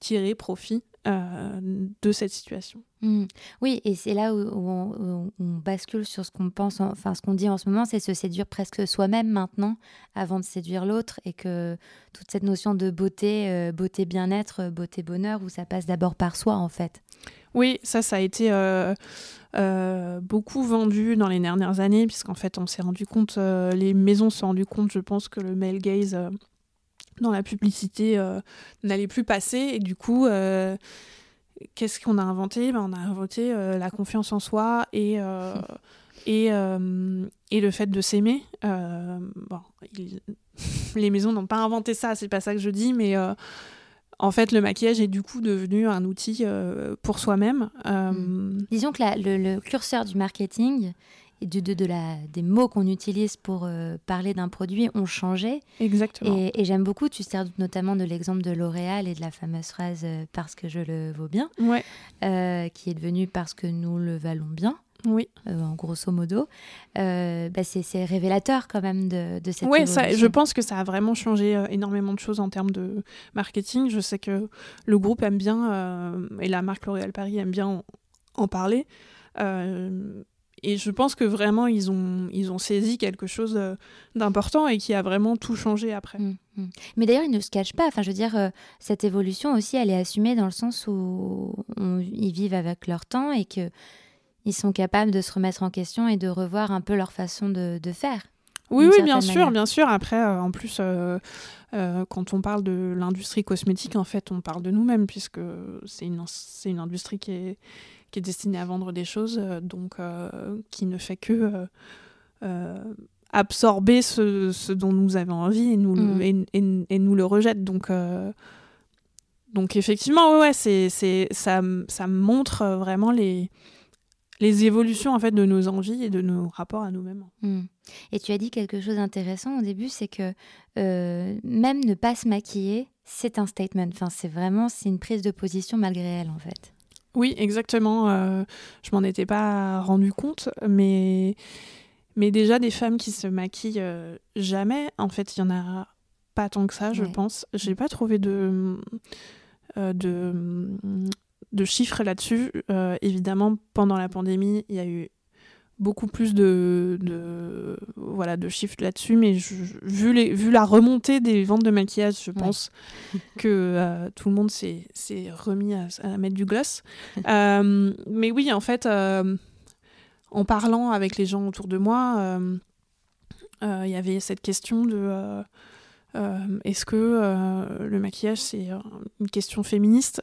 B: tirer profit euh, de cette situation.
A: Mm. Oui, et c'est là où, où on, où on bascule sur ce qu'on pense, en- enfin ce qu'on dit en ce moment, c'est se séduire presque soi-même maintenant avant de séduire l'autre, et que toute cette notion de beauté, euh, beauté bien-être, euh, beauté bonheur, où ça passe d'abord par soi en fait.
B: Oui, ça, ça a été euh, beaucoup vendu dans les dernières années, puisqu'en fait, on s'est rendu compte, les maisons se sont rendues compte, je pense, que le male gaze dans la publicité euh, n'allait plus passer. Et du coup, euh, qu'est-ce qu'on a inventé? Ben, On a inventé euh, la confiance en soi et, et, et le fait de s'aimer. Bon, il- les maisons n'ont pas inventé ça, c'est pas ça que je dis, mais en fait, le maquillage est du coup devenu un outil pour soi-même. Euh,
A: Mm. Disons que la- le, le curseur du marketing et du- de, de la, des mots qu'on utilise pour euh, parler d'un produit ont changé.
B: Exactement.
A: Et, et j'aime beaucoup, tu sers notamment de l'exemple de L'Oréal et de la fameuse phrase euh, parce que je le vaux bien,
B: Ouais,
A: euh, qui est devenue parce que nous le valons bien.
B: oui.
A: en grosso modo, bah, c'est révélateur quand même de, de cette
B: ça, je pense que ça a vraiment changé énormément de choses en termes de marketing. Je sais que le groupe aime bien, et la marque L'Oréal Paris aime bien en, en parler. Et je pense que vraiment, ils ont, ils ont saisi quelque chose euh, d'important et qui a vraiment tout changé après.
A: Mm, mm. Mais d'ailleurs, ils ne se cachent pas. Enfin, je veux dire, euh, cette évolution aussi, elle est assumée dans le sens où on- ils vivent avec leur temps et que ils sont capables de se remettre en question et de revoir un peu leur façon de, de faire.
B: Oui, oui, bien sûr, bien sûr. Après, euh, en plus, euh, euh, quand on parle de l'industrie cosmétique, en fait, on parle de nous-mêmes, puisque c'est une, c'est une industrie qui est, qui est destinée à vendre des choses, euh, donc euh, qui ne fait que euh, absorber ce, ce dont nous avons envie et nous, le-
A: Mm.
B: et, et- et nous le rejette. Donc, euh, donc effectivement, ouais, ouais, c'est, ça, ça montre vraiment les, les évolutions en fait, de nos envies et de nos rapports à nous-mêmes.
A: Mm. Et tu as dit quelque chose d'intéressant au début, c'est que euh, même ne pas se maquiller, c'est un statement. Enfin, c'est vraiment c'est une prise de position malgré elle en fait.
B: Oui, exactement. euh, je m'en étais pas rendu compte, mais, mais déjà des femmes qui se maquillent euh, jamais, en fait, il y en a pas tant que ça, je
A: Ouais.
B: pense. J'ai pas trouvé de, euh, de, de chiffres là-dessus. Évidemment, pendant la pandémie, il y a eu beaucoup plus de, de, voilà, de chiffres là-dessus, mais je- vu, les, vu la remontée des ventes de maquillage, je pense que euh, tout le monde s'est remis à, à mettre du gloss. Euh, mais oui, en fait, euh, en parlant avec les gens autour de moi, il y avait cette question de est-ce que le maquillage c'est une question féministe?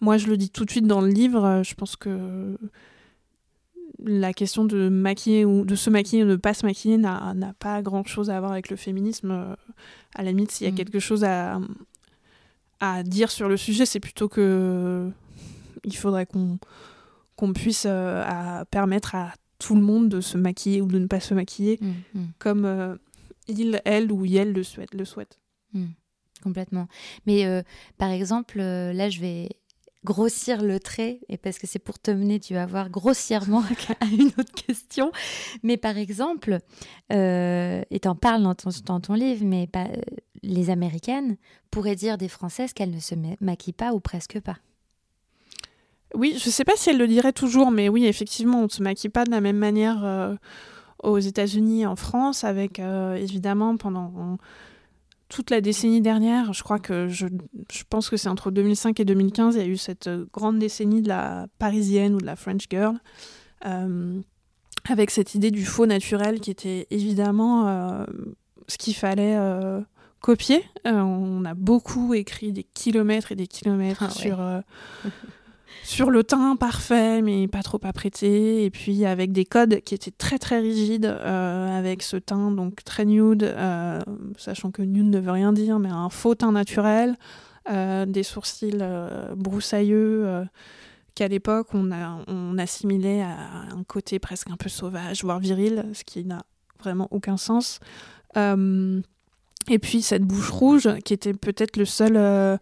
B: Moi, je le dis tout de suite dans le livre. Je pense que la question de maquiller ou de se maquiller ou de ne pas se maquiller n'a pas grand chose à voir avec le féminisme. Euh, À la limite, s'il y a
A: Mm.
B: quelque chose à, à dire sur le sujet, c'est plutôt que il faudrait qu'on qu'on puisse euh, à permettre à tout le monde de se maquiller ou de ne pas se maquiller
A: Mm, mm.
B: comme euh, il, elle ou elle le souhaite. Le souhaite.
A: Complètement. Mais euh, par exemple, là, je vais grossir le trait, et parce que c'est pour te mener, tu vas voir grossièrement à une autre question. Mais par exemple, euh, et t'en parles dans ton, livre, mais euh, les Américaines pourraient dire des Françaises qu'elles ne se ma- maquillent pas ou presque pas.
B: Oui, je sais pas si elle le dirait toujours, mais oui, effectivement, on ne se maquille pas de la même manière euh, aux États-Unis en France, avec évidemment pendant toute la décennie dernière, je crois que je, je pense que c'est entre 2005 et 2015, il y a eu cette grande décennie de la parisienne ou de la French girl, euh, avec cette idée du faux naturel qui était évidemment euh, ce qu'il fallait euh, copier. on a beaucoup écrit des kilomètres et des kilomètres
A: Ah ouais.
B: sur le teint parfait mais pas trop apprêté. Et puis avec des codes qui étaient très très rigides euh, avec ce teint donc très nude euh, sachant que nude ne veut rien dire mais un faux teint naturel euh, des sourcils broussailleux qu'à l'époque on, a, on assimilait à un côté presque un peu sauvage voire viril ce qui n'a vraiment aucun sens. Et puis cette bouche rouge qui était peut-être le seul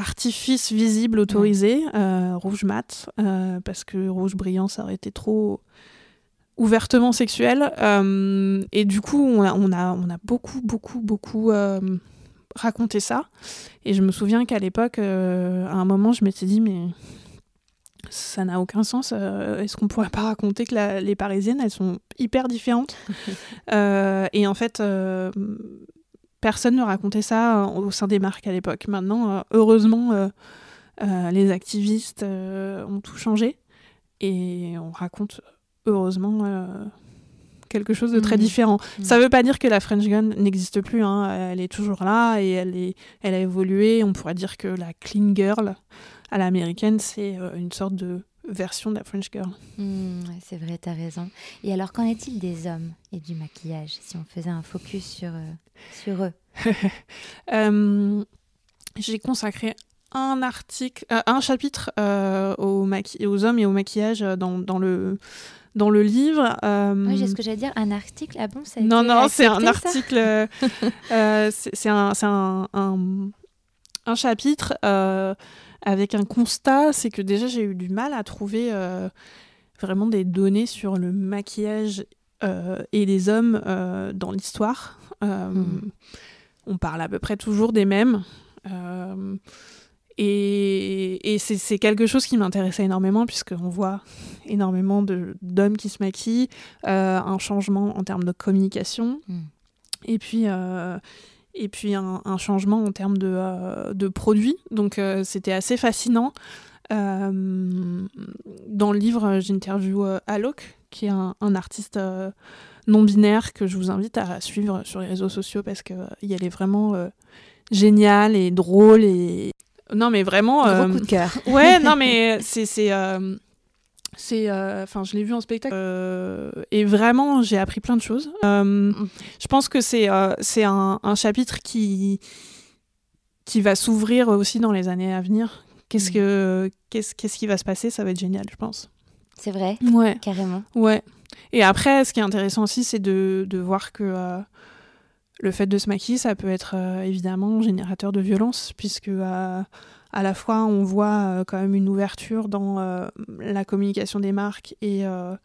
B: artifice visible autorisé, euh, rouge mat, euh, parce que rouge brillant, ça aurait été trop ouvertement sexuel. Euh, et du coup, on a, on, a, on a beaucoup, beaucoup, beaucoup raconté ça. Et je me souviens qu'à l'époque, euh, à un moment, je m'étais dit, mais ça n'a aucun sens. Euh, Est-ce qu'on pourrait pas raconter que la- les Parisiennes, elles sont hyper différentes? Euh, Et en fait, personne ne racontait ça euh, au sein des marques à l'époque. Maintenant, euh, heureusement, euh, les activistes ont tout changé et on raconte heureusement quelque chose de très
A: Mhm.
B: différent.
A: Mhm.
B: Ça ne veut pas dire que la French Gun n'existe plus. hein. Elle est toujours là et elle, est, elle a évolué. On pourrait dire que la clean girl à l'américaine, c'est une sorte de version de la French girl.
A: Hmm, c'est vrai, t'as raison. Et alors, qu'en est-il des hommes et du maquillage, si on faisait un focus sur, euh, sur eux?
B: Euh, J'ai consacré un article, euh, un chapitre aux, hommes et au maquillage dans, dans le, dans le livre. Euh,
A: Oui, j'ai ce que j'allais dire, un article. Ah bon, ça a
B: non,
A: été
B: non, c'est un article. euh, euh, c'est un, c'est un, un- un chapitre avec un constat. C'est que déjà, j'ai eu du mal à trouver euh, vraiment des données sur le maquillage euh, et les hommes euh, dans l'histoire.
A: Mhm.
B: On parle à peu près toujours des mêmes. Et, et c'est quelque chose qui m'intéressait énormément puisqu'on voit énormément d'hommes qui se maquillent, un changement en termes de communication,
A: Mm.
B: et puis, euh, et puis un, un changement en termes de, euh, de produits. Donc euh, c'était assez fascinant. Euh, dans le livre, j'interviewe Alok, qui est un, un artiste euh, non binaire que je vous invite à suivre sur les réseaux sociaux parce euh, il est vraiment génial et drôle et non mais vraiment
A: Gros coup de cœur.
B: ouais non mais c'est c'est euh, euh, enfin je l'ai vu en spectacle euh, et vraiment j'ai appris plein de choses Euh, je pense que c'est c'est un, un chapitre qui qui va s'ouvrir aussi dans les années à venir qu'est-ce
A: Mm.
B: que qu'est-ce qu'est-ce qui va se passer? Ça va être génial je pense
A: C'est vrai,
B: ouais
A: carrément.
B: Ouais. Et après, ce qui est intéressant aussi, c'est de, de voir que le fait de se maquiller, ça peut être évidemment générateur de violence, puisque à la fois, on voit euh, quand même une ouverture dans euh, la communication des marques et euh,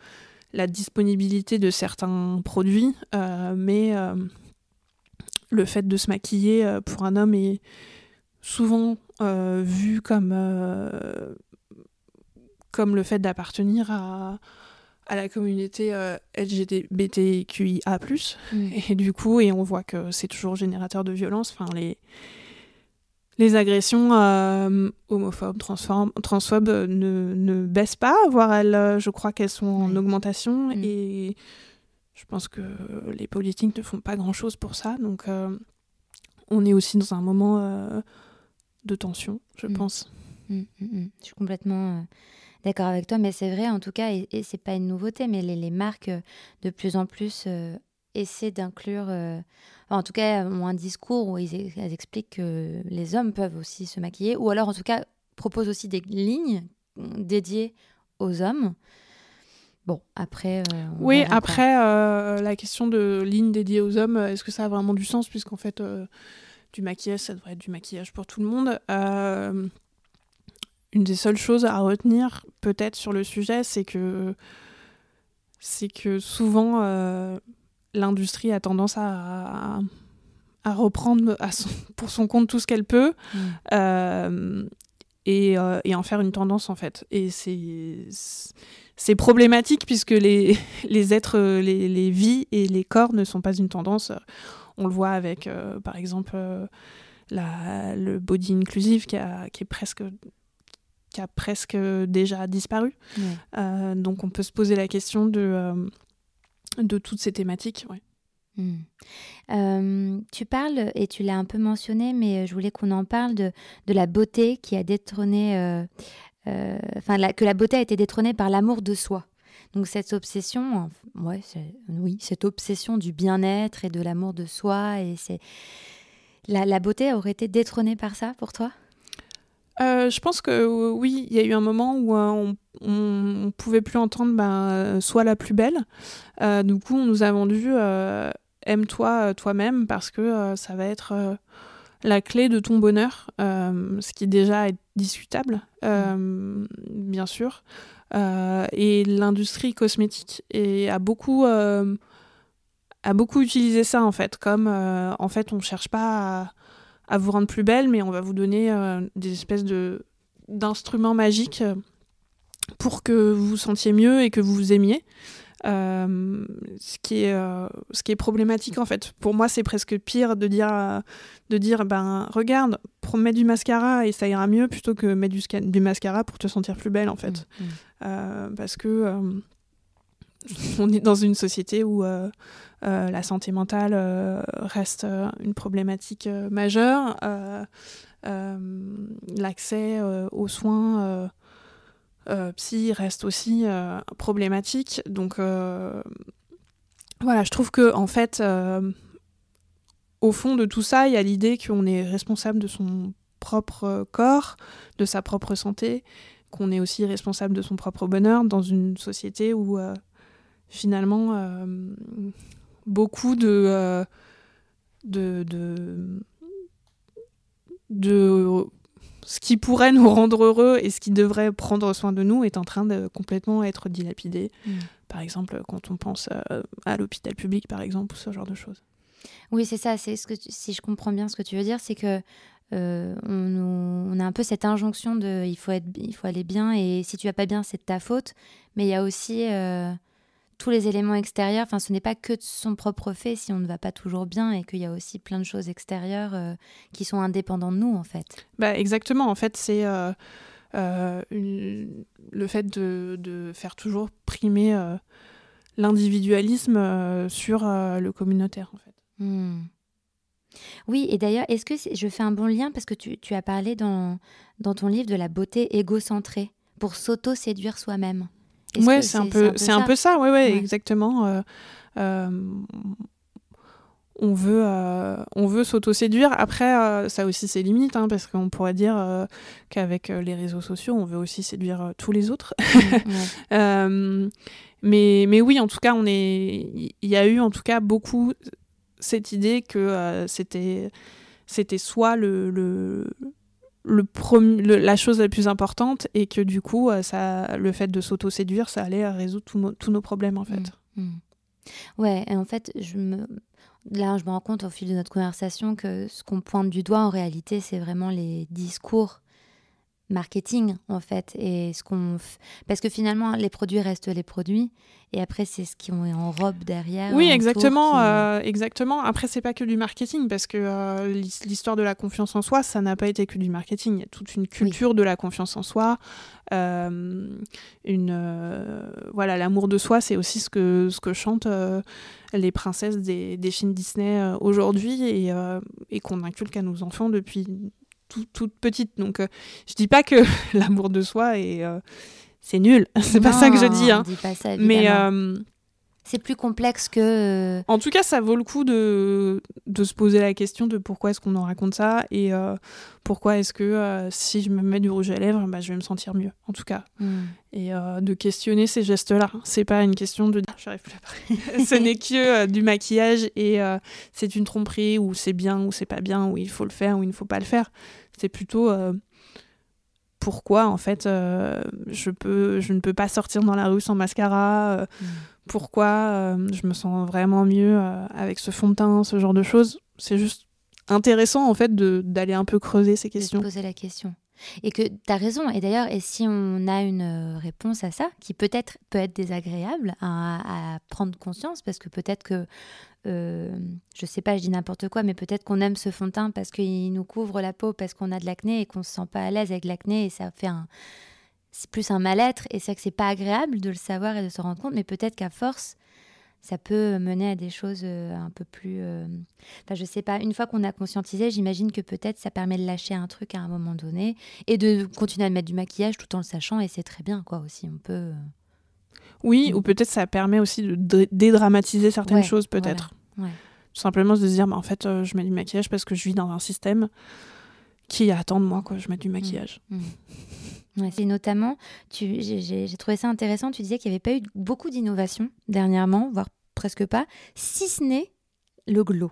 B: la disponibilité de certains produits, mais le fait de se maquiller pour un homme est souvent euh, vu comme, euh, comme le fait d'appartenir à, à la communauté euh, LGBTQIA+.
A: Mm.
B: Et du coup, et on voit que c'est toujours générateur de violence. Enfin, les, les agressions euh, homophobes, transphobes euh, ne, ne baissent pas, voire elles, euh, je crois qu'elles sont en augmentation.
A: Mm.
B: Et je pense que les politiques ne font pas grand-chose pour ça. Donc, euh, on est aussi dans un moment euh, de tension, je
A: Mm.
B: pense.
A: Mm. Je suis complètement d'accord avec toi, mais c'est vrai en tout cas, et, et c'est pas une nouveauté, mais les, les marques de plus en plus essaient d'inclure, enfin, en tout cas, ont un discours où ils, elles expliquent que les hommes peuvent aussi se maquiller, ou alors en tout cas proposent aussi des lignes dédiées aux hommes. Bon, après. euh,
B: Oui, après, euh, la question de ligne dédiée aux hommes, est-ce que ça a vraiment du sens Puisqu'en fait, euh, du maquillage, ça devrait être du maquillage pour tout le monde. Une des seules choses à retenir, peut-être, sur le sujet, c'est que, c'est que souvent, l'industrie a tendance à, à reprendre à son- pour son compte tout ce qu'elle peut.
A: Mm.
B: Euh, et, euh, et en faire une tendance en fait. Et c'est problématique puisque les, les êtres, les, les vies et les corps ne sont pas une tendance. On le voit avec, par exemple, la, le body inclusive qui, a, qui est presque qui a presque déjà disparu. donc on peut se poser la question de, de toutes ces thématiques. Ouais.
A: Hmm. Euh, tu parles, et tu l'as un peu mentionné, mais euh, je voulais qu'on en parle de, de, la beauté qui a détrôné, euh, enfin, que la beauté a été détrônée par l'amour de soi. Donc cette obsession, ouais, oui, cette obsession du bien-être et de l'amour de soi, et c'est la, la, beauté aurait été détrônée par ça pour toi?
B: Je pense que oui, il y a eu un moment où on on, pouvait plus entendre ben, soit la plus belle. du coup, on nous a vendu aime-toi euh, toi-même parce que euh, ça va être euh, la clé de ton bonheur, ce qui déjà est discutable, bien sûr. et l'industrie cosmétique a beaucoup a beaucoup utilisé ça en fait, comme en fait on cherche pas à, vous rendre plus belle, mais on va vous donner des espèces de d'instruments magiques pour que vous vous sentiez mieux et que vous vous aimiez. Euh, ce, qui est, euh, ce qui est problématique en fait. Pour moi, c'est presque pire de dire, euh, de dire ben regarde, mets du mascara et ça ira mieux plutôt que mettre du, du mascara pour te sentir plus belle en fait. Mm, mm. parce que on est dans une société où la santé mentale reste une problématique majeure. L'accès aux soins euh, psy reste aussi euh, problématique. Donc euh, voilà, je trouve que en fait, au fond de tout ça, il y a l'idée qu'on est responsable de son propre corps, de sa propre santé, qu'on est aussi responsable de son propre bonheur dans une société où finalement beaucoup de, de, de, de ce qui pourrait nous rendre heureux et ce qui devrait prendre soin de nous est en train de complètement être dilapidé. Mm. Par exemple, quand on pense euh, à, l'hôpital public, par exemple, ou ce genre de choses.
A: Oui, c'est ça. C'est ce que si je comprends bien ce que tu veux dire, c'est que euh, on, a un peu cette injonction de il faut être, il faut aller bien et si tu vas pas bien, c'est de ta faute. Mais il y a aussi euh, tous les éléments extérieurs. Enfin, ce n'est pas que de son propre fait si on ne va pas toujours bien et qu'il y a aussi plein de choses extérieures euh, qui sont indépendantes de nous, en fait.
B: Bah, exactement. En fait, c'est euh, euh, le fait de, faire toujours primer l'individualisme sur le communautaire, en fait.
A: Hmm. Oui, et d'ailleurs, est-ce que je fais un bon lien parce que tu, tu as parlé dans, dans ton livre de la beauté égocentrée pour s'auto-séduire soi-même
B: Ouais, c'est un peu, c'est un peu ça, ouais, ouais, exactement. Euh, euh, on veut, euh, on veut s'auto-séduire. Après, ça aussi ses limites, hein, parce qu'on pourrait dire qu'avec les réseaux sociaux, on veut aussi séduire tous les autres. Mmh, mais, mais oui, en tout cas, on est, il y a eu en tout cas beaucoup cette idée que c'était, c'était soit le, le le, la chose la plus importante et que du coup, euh, ça, le fait de s'auto-séduire, ça allait résoudre tous nos problèmes en fait.
A: Mmh, mmh. Ouais, et en fait, je me... là, je me rends compte au fil de notre conversation que ce qu'on pointe du doigt en réalité, c'est vraiment les discours marketing en fait et ce qu'on parce que finalement les produits restent les produits et après c'est ce qui est en robe derrière
B: oui exactement euh, exactement. Après c'est pas que du marketing parce que euh, l'histoire de la confiance en soi ça n'a pas été que du marketing. Il y a toute une culture de la confiance en soi euh, une voilà l'amour de soi c'est aussi ce que ce que chantent les princesses des, des films Disney aujourd'hui et, et qu'on inculque à nos enfants depuis toute petite. Donc, euh, je dis pas que l'amour de soi est euh, c'est nul. c'est pas ça que je dis. Hein. Mais euh,
A: c'est plus complexe que.
B: En tout cas, ça vaut le coup de, de se poser la question de pourquoi est-ce qu'on en raconte ça et pourquoi est-ce que si je me mets du rouge à lèvres, bah, je vais me sentir mieux, en tout cas. Hmm. Et de questionner ces gestes-là. C'est pas une question de. J'arrive plus à Ce n'est que du maquillage et c'est une tromperie ou c'est bien ou c'est pas bien ou il faut le faire ou il ne faut pas le faire. C'est plutôt euh, pourquoi en fait euh, je peux je ne peux pas sortir dans la rue sans mascara euh, mm. pourquoi je me sens vraiment mieux avec ce fond de teint ce genre de choses. C'est juste intéressant en fait d'aller un peu creuser ces questions.
A: de poser la question Et que tu as raison. Et d'ailleurs, et si on a une euh, réponse à ça, qui peut-être peut être désagréable à, prendre conscience, parce que peut-être que, euh, je sais pas, je dis n'importe quoi, mais peut-être qu'on aime ce fond de teint parce qu'il nous couvre la peau, parce qu'on a de l'acné et qu'on se sent pas à l'aise avec l'acné et ça fait un. C'est plus un mal-être et c'est que c'est pas agréable de le savoir et de se rendre compte, mais peut-être qu'à force, ça peut mener à des choses euh, un peu plus. Euh, enfin, je sais pas. Une fois qu'on a conscientisé, j'imagine que peut-être ça permet de lâcher un truc à un moment donné et de continuer à mettre du maquillage tout en le sachant. Et c'est très bien, quoi. Aussi, on peut. Euh,
B: oui, ou peut-être ça permet aussi de dédramatiser certaines choses, peut-être. Tout simplement de se dire, bah, en fait, je mets du maquillage parce que je vis dans un système qui attend de moi, quoi. Je mets du mm. maquillage.
A: Mm. Et notamment, j'ai trouvé ça intéressant, tu disais qu'il n'y avait pas eu beaucoup d'innovation dernièrement, voire presque pas, si ce n'est le glow.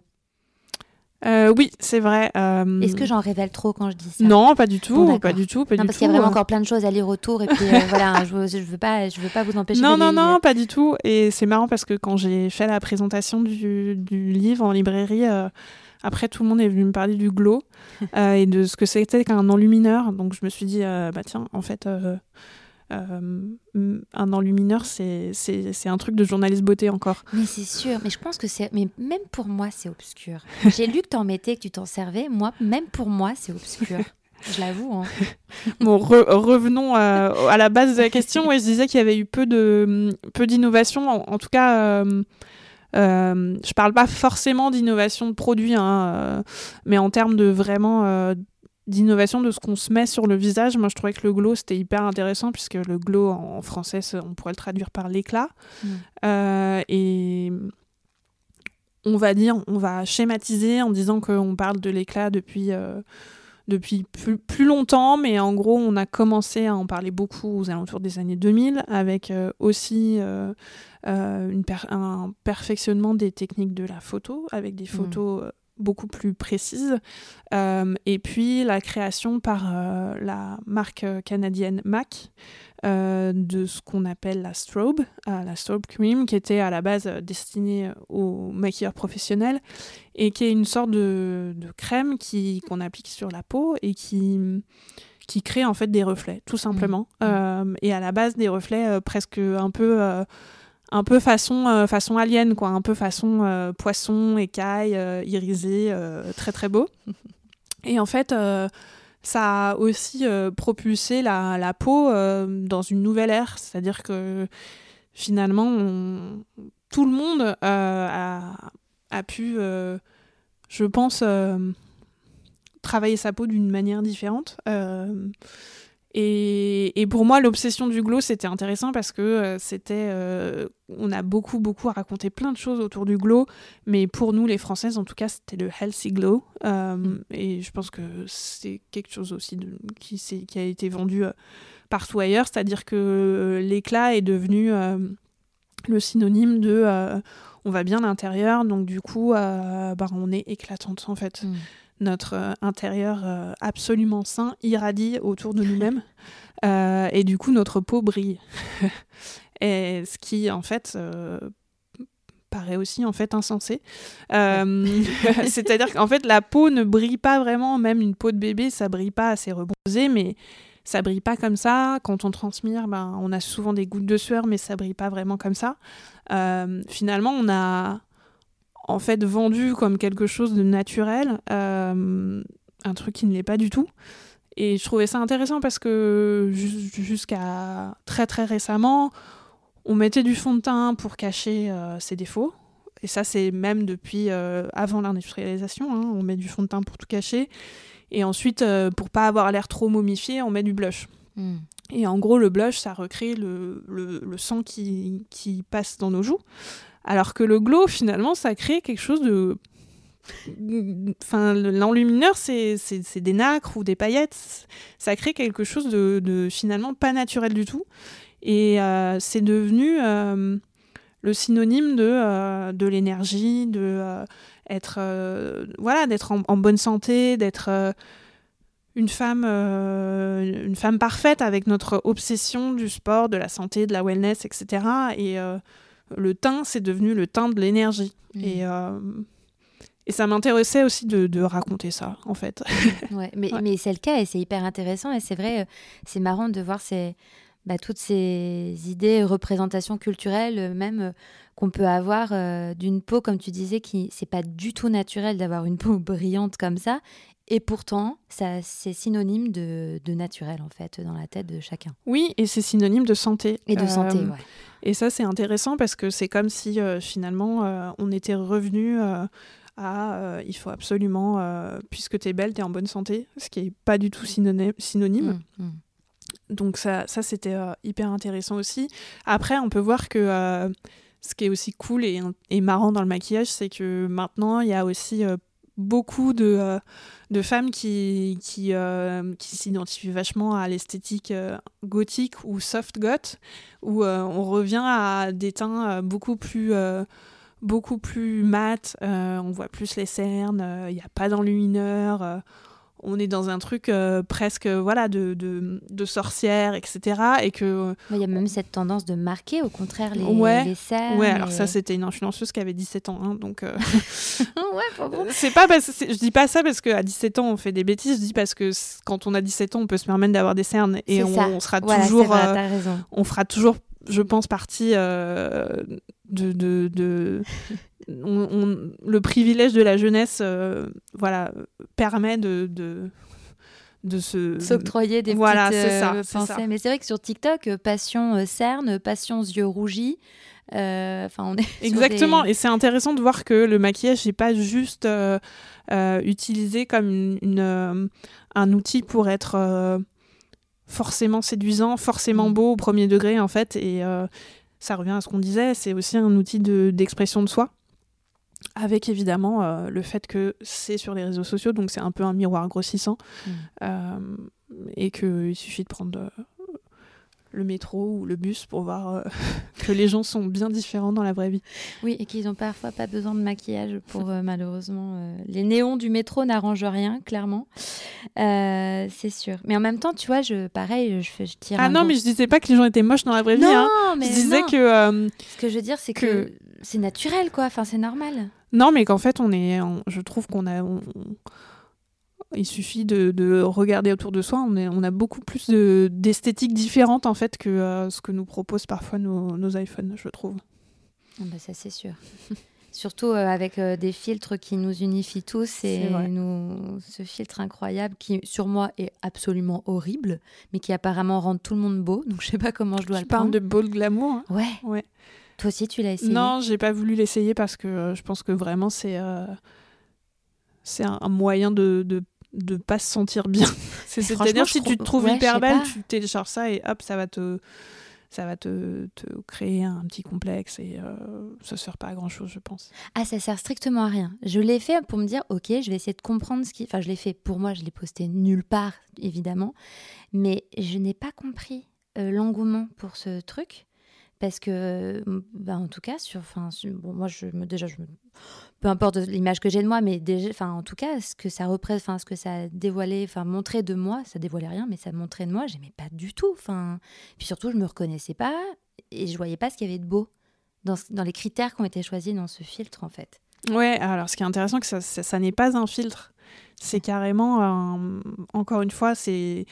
B: Euh, oui, c'est vrai. Euh,
A: Est-ce que j'en révèle trop quand je dis ça?
B: Non, pas du tout, pas du tout, pas
A: non, parce qu'il y a vraiment encore plein de choses à lire autour et puis euh, voilà, je, je veux pas, je veux pas vous empêcher.
B: Non, non, non, pas du tout. Et c'est marrant parce que quand j'ai fait la présentation du, du livre en librairie, après, tout le monde est venu me parler du glow euh, et de ce que c'était qu'un enlumineur. Donc, je me suis dit, euh, bah tiens, en fait, euh, un enlumineur, c'est un truc de journaliste beauté encore.
A: Mais c'est sûr. Mais je pense que c'est. Mais même pour moi, c'est obscur. J'ai lu que tu en mettais, que tu t'en servais. Moi, même pour moi, c'est obscur. Je l'avoue. Hein.
B: bon, revenons à la base de la question. et je disais qu'il y avait eu peu de peu d'innovation, en, tout cas euh, je parle pas forcément d'innovation de produits, hein, euh, mais en termes de vraiment euh, d'innovation de ce qu'on se met sur le visage, moi je trouvais que le glow c'était hyper intéressant puisque le glow en, français on pourrait le traduire par l'éclat. Mm. et on va dire, on va schématiser en disant qu'on parle de l'éclat depuis depuis plus, plus, longtemps, mais en gros, on a commencé à en parler beaucoup aux alentours des années 2000, avec aussi euh, une un perfectionnement des techniques de la photo, avec des mmh. photos euh, beaucoup plus précises. Euh, et puis la création par la marque canadienne MAC de ce qu'on appelle la strobe, la strobe cream, qui était à la base destinée aux maquilleurs professionnels et qui est une sorte de, de crème qui, qu'on applique sur la peau et qui qui crée en fait des reflets, tout simplement. Mmh. et à la base, des reflets presque un peu un peu façon, euh, façon alien, quoi, un peu façon euh, poisson, écaille, euh, irisé, très très beau. Et en fait, ça a aussi propulsé la, la peau dans une nouvelle ère, c'est-à-dire que finalement, tout le monde a, a, pu, je pense, travailler sa peau d'une manière différente. Et, pour moi, l'obsession du glow, c'était intéressant parce que euh, c'était. Euh, on a beaucoup, beaucoup raconté plein de choses autour du glow, mais pour nous, les Françaises, en tout cas, c'était le healthy glow. Euh, mm. Et je pense que c'est quelque chose aussi de, qui, qui a été vendu partout ailleurs, c'est-à-dire que l'éclat est devenu le synonyme de. on va bien à l'intérieur, donc du coup, bah, on est éclatante en fait. Mm notre euh, intérieur euh, absolument sain irradie autour de nous-mêmes euh, et du coup notre peau brille. et ce qui en fait paraît aussi en fait insensé. C'est-à-dire qu'en fait la peau ne brille pas vraiment, même une peau de bébé ça brille pas assez rebronzé, mais ça brille pas comme ça. Quand on transpire, ben, on a souvent des gouttes de sueur, mais ça brille pas vraiment comme ça. finalement, on a en fait vendu comme quelque chose de naturel, euh, un truc qui ne l'est pas du tout. Et je trouvais ça intéressant parce que jusqu'à très très récemment, on mettait du fond de teint pour cacher euh, ses défauts. Et ça, c'est même depuis euh, avant l'industrialisation. Hein. on met du fond de teint pour tout cacher. Et ensuite, pour pas avoir l'air trop momifié, on met du blush. Hmm. Et en gros, le blush, ça recrée le, le, sang qui, qui, passe dans nos joues. Alors que le glow, finalement, ça crée quelque chose de. Enfin, l'enlumineur, c'est des nacres ou des paillettes. Ça crée quelque chose de, finalement pas naturel du tout. Et euh, c'est devenu euh, le synonyme de, euh, l'énergie, de être voilà, d'être en, bonne santé, d'être une femme, une femme parfaite avec notre obsession du sport, de la santé, de la wellness, etc. Et le teint, c'est devenu le teint de l'énergie. Mm. Et, euh, et ça m'intéressait aussi de, de, raconter ça, en fait.
A: ouais, mais, mais c'est le cas et c'est hyper intéressant. Et c'est vrai, c'est marrant de voir ces, bah, toutes ces idées, représentations culturelles, même qu'on peut avoir d'une peau, comme tu disais, qui c'est pas du tout naturel d'avoir une peau brillante comme ça. Et pourtant, ça, c'est synonyme de, de, naturel, en fait, dans la tête de chacun.
B: Oui, et c'est synonyme de santé.
A: Et de santé, ouais.
B: Et ça, c'est intéressant parce que c'est comme si, finalement, on était revenu à euh, il faut absolument, euh, puisque tu es belle, tu es en bonne santé, ce qui n'est pas du tout synonyme. synonyme. Mmh, mmh. Donc ça, ça c'était euh, hyper intéressant aussi. Après, on peut voir que ce qui est aussi cool et, et marrant dans le maquillage, c'est que maintenant, il y a aussi beaucoup de, de femmes qui, qui, s'identifient vachement à l'esthétique gothique ou soft goth, où on revient à des teints beaucoup plus beaucoup plus mat, euh, on voit plus les cernes, il euh, n'y a pas d'enlumineur, euh, on est dans un truc presque voilà de, de, de, sorcière, etc. Et que
A: il y a même cette tendance de marquer, au contraire, les, les cernes.
B: Ouais, alors ça c'était une influenceuse qui avait 17 ans, hein, donc.
A: ouais, bon.
B: C'est pas parce, je dis pas ça parce qu'à 17 ans on fait des bêtises, je dis parce que quand on a 17 ans on peut se permettre d'avoir des cernes et on, sera toujours, on fera toujours je pense, partie euh, de, de, de le privilège de la jeunesse, euh, voilà, permet de, de de se
A: s'octroyer des voilà, petites euh, pensées. Mais c'est vrai que sur TikTok, passion cerne, passion yeux rougis. Enfin, on est
B: Exactement. Et c'est intéressant de voir que le maquillage n'est pas juste utilisé comme une, un outil pour être forcément séduisant, forcément mm. beau au premier degré en fait. Et euh, ça revient à ce qu'on disait, c'est aussi un outil d'expression de, soi. Avec évidemment euh, le fait que c'est sur les réseaux sociaux, donc c'est un peu un miroir grossissant. Mm. Euh, et qu'il suffit de prendre le métro ou le bus pour voir euh, que les gens sont bien différents dans la vraie vie.
A: Oui, et qu'ils n'ont parfois pas besoin de maquillage pour euh, malheureusement. Euh, les néons du métro n'arrangent rien, clairement. c'est sûr. Mais en même temps, tu vois, je, pareil, je, je tire.
B: Ah non, mais je disais pas que les gens étaient moches dans la vraie vie. Hein. Mais je disais que.
A: Ce que je veux dire, c'est que, c'est naturel, quoi. Enfin, c'est normal.
B: Non, mais qu'en fait, on est. je trouve qu'on a. Il suffit de, regarder autour de soi. On, est, on a beaucoup plus d'esthétique différente en fait que euh, ce que nous proposent parfois nos, iPhones, je trouve.
A: Ah bah ça c'est sûr. Surtout euh, avec euh, des filtres qui nous unifient tous et nous, ce filtre incroyable qui sur moi est absolument horrible, mais qui apparemment rend tout le monde beau. Donc je sais pas comment je dois
B: tu
A: le prendre.
B: Tu parles de beau glamour. Hein.
A: Ouais.
B: Ouais.
A: Toi aussi tu l'as essayé.
B: Non, j'ai pas voulu l'essayer parce que je pense que vraiment c'est c'est un, moyen de, de de pas se sentir bien. C'est-à-dire si tu te trouves hyper belle, tu télécharges ça et hop, ça va te ça va te, te créer un petit complexe et euh, ça sert pas à grand chose, je pense.
A: Ah, ça sert strictement à rien. Je l'ai fait pour me dire, ok, je vais essayer de comprendre ce qui. Enfin, je l'ai fait pour moi, je l'ai posté nulle part, évidemment, mais je n'ai pas compris euh, l'engouement pour ce truc parce que bah, en tout cas sur enfin moi je déjà peu importe l'image que j'ai de moi mais déjà en tout cas ce que ça représente enfin ce que ça dévoilait enfin montrait de moi ça dévoilait rien mais ça montrait de moi j'aimais pas du tout enfin. Puis surtout je me reconnaissais pas et je voyais pas ce qu'il y avait de beau dans, dans les critères qui ont été choisis dans ce filtre en fait.
B: Ouais alors ce qui est intéressant que ça, ça, n'est pas un filtre. C'est carrément encore une fois c'est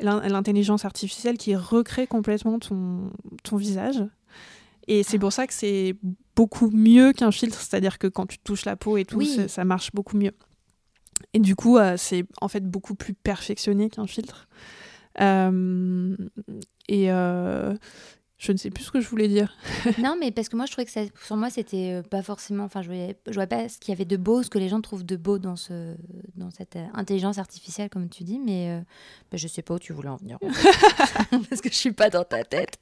B: l'intelligence artificielle qui recrée complètement ton, ton visage. Et c'est pour ça que c'est beaucoup mieux qu'un filtre, c'est-à-dire que quand tu touches la peau et tout, ça marche beaucoup mieux. Et du coup, euh, c'est en fait beaucoup plus perfectionné qu'un filtre. Euh, et, euh, je ne sais plus ce que je voulais dire.
A: non, mais parce que moi, je trouvais que ça, sur moi, c'était euh, pas forcément. Enfin, je voyais, je vois pas ce qu'il y avait de beau, ce que les gens trouvent de beau dans, ce, dans cette euh, intelligence artificielle, comme tu dis, mais je euh, bah, je sais pas où tu voulais en venir. parce que je suis pas dans ta tête.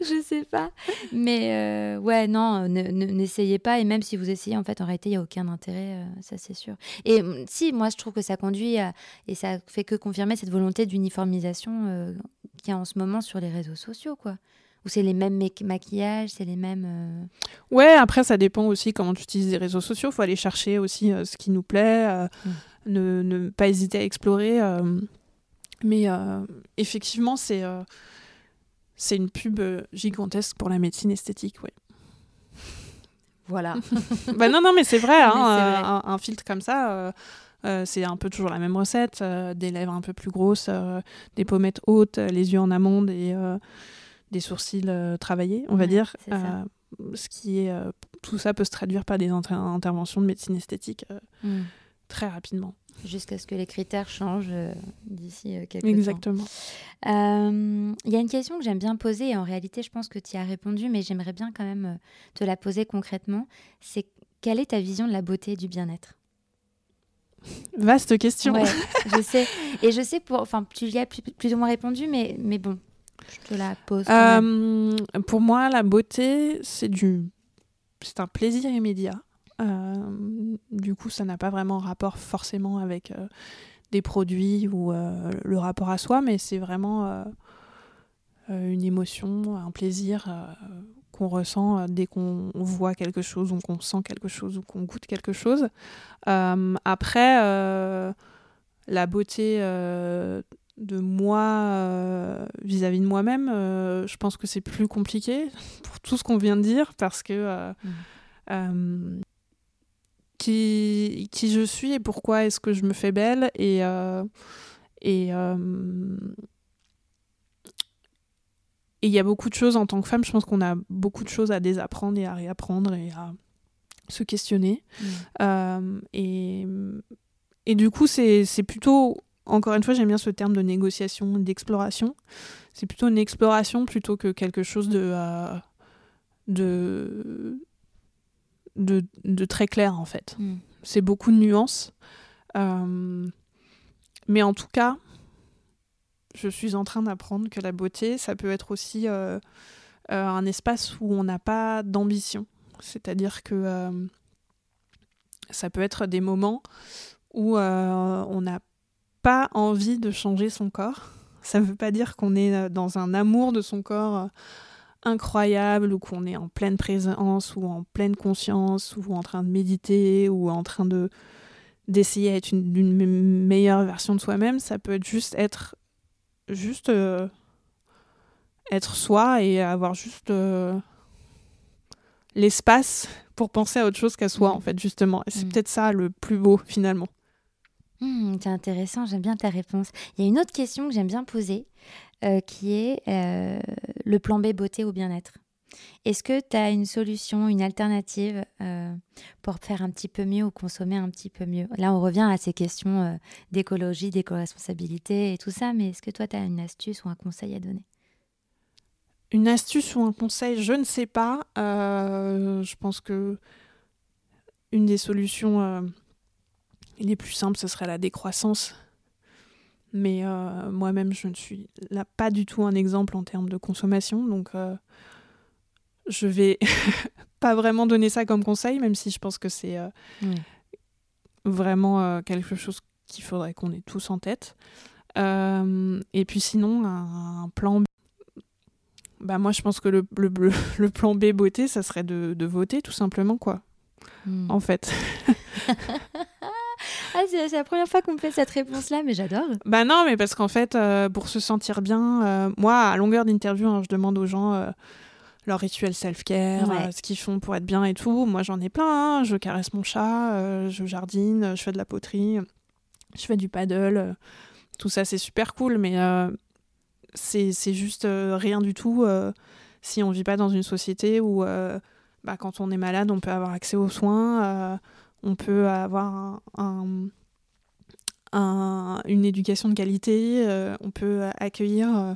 A: je sais pas. Mais ouais, non, n'essayez pas. Et même si vous essayez, en fait, en réalité, il n'y a aucun intérêt, ça c'est sûr. Et mm, si, moi, je trouve que ça conduit à, et ça fait que confirmer cette volonté d'uniformisation qu'il y a en ce moment sur les réseaux sociaux, quoi. Ou c'est les mêmes maquillages, c'est les mêmes. Euh,
B: ouais, après, ça dépend aussi comment tu utilises les réseaux sociaux. Il faut aller chercher aussi euh, ce qui nous plaît, euh, mm. ne, ne, pas hésiter à explorer. mais effectivement, c'est c'est une pub gigantesque pour la médecine esthétique, ouais.
A: Voilà.
B: bah non, non, mais c'est vrai, hein,
A: vrai.
B: Un, un filtre comme ça, euh, c'est un peu toujours la même recette. euh, des lèvres un peu plus grosses, euh, des pommettes hautes, les yeux en amande et des sourcils euh, travaillés, on va
A: Ouais,
B: dire. Euh, ce qui est, euh, tout ça peut se traduire par des inter- interventions de médecine esthétique
A: Mm.
B: très rapidement.
A: Jusqu'à ce que les critères changent euh, d'ici euh, quelques temps.
B: Exactement.
A: Euh, Il y a une question que j'aime bien poser et en réalité, je pense que tu y as répondu, mais j'aimerais bien quand même te la poser concrètement. C'est quelle est ta vision de la beauté et du bien-être?
B: Vaste question.
A: Ouais, je sais. Et je sais, pour, enfin, tu y as plus, plus ou moins répondu, mais, mais bon, je te la pose.
B: Euh, pour moi, la beauté, c'est du, c'est un plaisir immédiat. Euh, du coup, ça n'a pas vraiment rapport forcément avec euh, des produits ou le rapport à soi, mais c'est vraiment une émotion, un plaisir qu'on ressent dès qu'on voit quelque chose ou qu'on sent quelque chose ou qu'on goûte quelque chose. Après, la beauté de moi euh, vis-à-vis de moi-même, euh, je pense que c'est plus compliqué pour tout ce qu'on vient de dire parce que euh, euh, qui, qui je suis et pourquoi est-ce que je me fais belle et et et il y a beaucoup de choses en tant que femme, je pense qu'on a beaucoup de choses à désapprendre et à réapprendre et à se questionner.
A: Mm.
B: Euh, et, et du coup, c'est plutôt, encore une fois, j'aime bien ce terme de négociation, d'exploration. C'est plutôt une exploration plutôt que quelque chose de, euh, de, de, de très clair, en fait.
A: Mm.
B: C'est beaucoup de nuances. Euh, mais en tout cas, je suis en train d'apprendre que la beauté, ça peut être aussi euh, un espace où on n'a pas d'ambition. C'est-à-dire que ça peut être des moments où euh, on n'a pas envie de changer son corps. Ça ne veut pas dire qu'on est euh, dans un amour de son corps euh, incroyable ou qu'on est en pleine présence ou en pleine conscience ou en train de méditer ou en train de d'essayer d'être une, meilleure version de soi-même. Ça peut être juste être juste euh, être soi et avoir juste euh, l'espace pour penser à autre chose qu'à soi
A: Mm.
B: en fait justement et c'est
A: Mm.
B: peut-être ça le plus beau finalement
A: Hmm, c'est intéressant, j'aime bien ta réponse. Il y a une autre question que j'aime bien poser, euh, qui est euh, le plan B beauté ou bien-être. Est-ce que tu as une solution, une alternative euh, pour faire un petit peu mieux ou consommer un petit peu mieux? Là, on revient à ces questions d'écologie, d'éco-responsabilité et tout ça, mais est-ce que toi, tu as une astuce ou un conseil à donner?
B: Une astuce ou un conseil? Je ne sais pas je pense que une des solutions les plus simples ce serait la décroissance mais euh, moi-même je ne suis là pas du tout un exemple en termes de consommation donc euh, je vais pas vraiment donner ça comme conseil même si je pense que c'est euh, vraiment euh, quelque chose qu'il faudrait qu'on ait tous en tête. Et puis sinon, un, un plan B. Bah moi, je pense que le, le, le, le plan B beauté, ça serait de, de voter, tout simplement, quoi,
A: Hmm.
B: en fait.
A: Ah, c'est la première fois qu'on me fait cette réponse-là, mais j'adore.
B: Bah non, mais parce qu'en fait, euh, pour se sentir bien, euh, moi, à longueur d'interview, hein, je demande aux gens euh, leur rituel self-care,
A: Ouais.
B: ce qu'ils font pour être bien et tout. Moi, j'en ai plein. hein. Je caresse mon chat, je jardine, je fais de la poterie, je fais du paddle. tout ça, c'est super cool, mais c'est juste rien du tout si on vit pas dans une société où, bah, quand on est malade, on peut avoir accès aux soins, on peut avoir un- un un- une éducation de qualité, euh, on peut accueillir euh,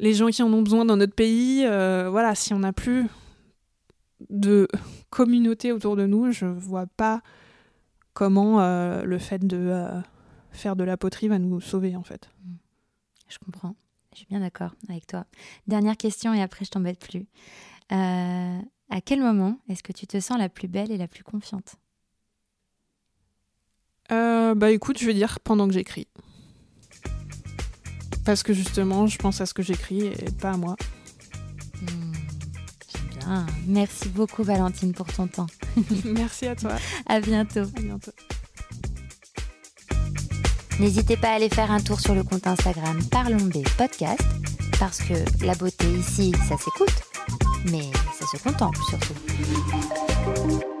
B: les gens qui en ont besoin dans notre pays. euh, voilà, si on n'a plus de communauté autour de nous, je vois pas comment le fait de faire de la poterie va nous sauver en fait.
A: Je comprends. Je suis bien d'accord avec toi. Dernière question et après je t'embête plus. À quel moment est-ce que tu te sens la plus belle et la plus confiante?
B: Euh, bah écoute, je vais dire pendant que j'écris. Parce que justement, je pense à ce que j'écris et pas à moi.
A: J'aime bien. Merci beaucoup Valentine pour ton temps.
B: Merci à toi.
A: À bientôt.
B: À bientôt.
A: N'hésitez pas à aller faire un tour sur le compte Instagram Parlons B Podcast parce que la beauté ici, ça s'écoute, mais ça se contemple surtout.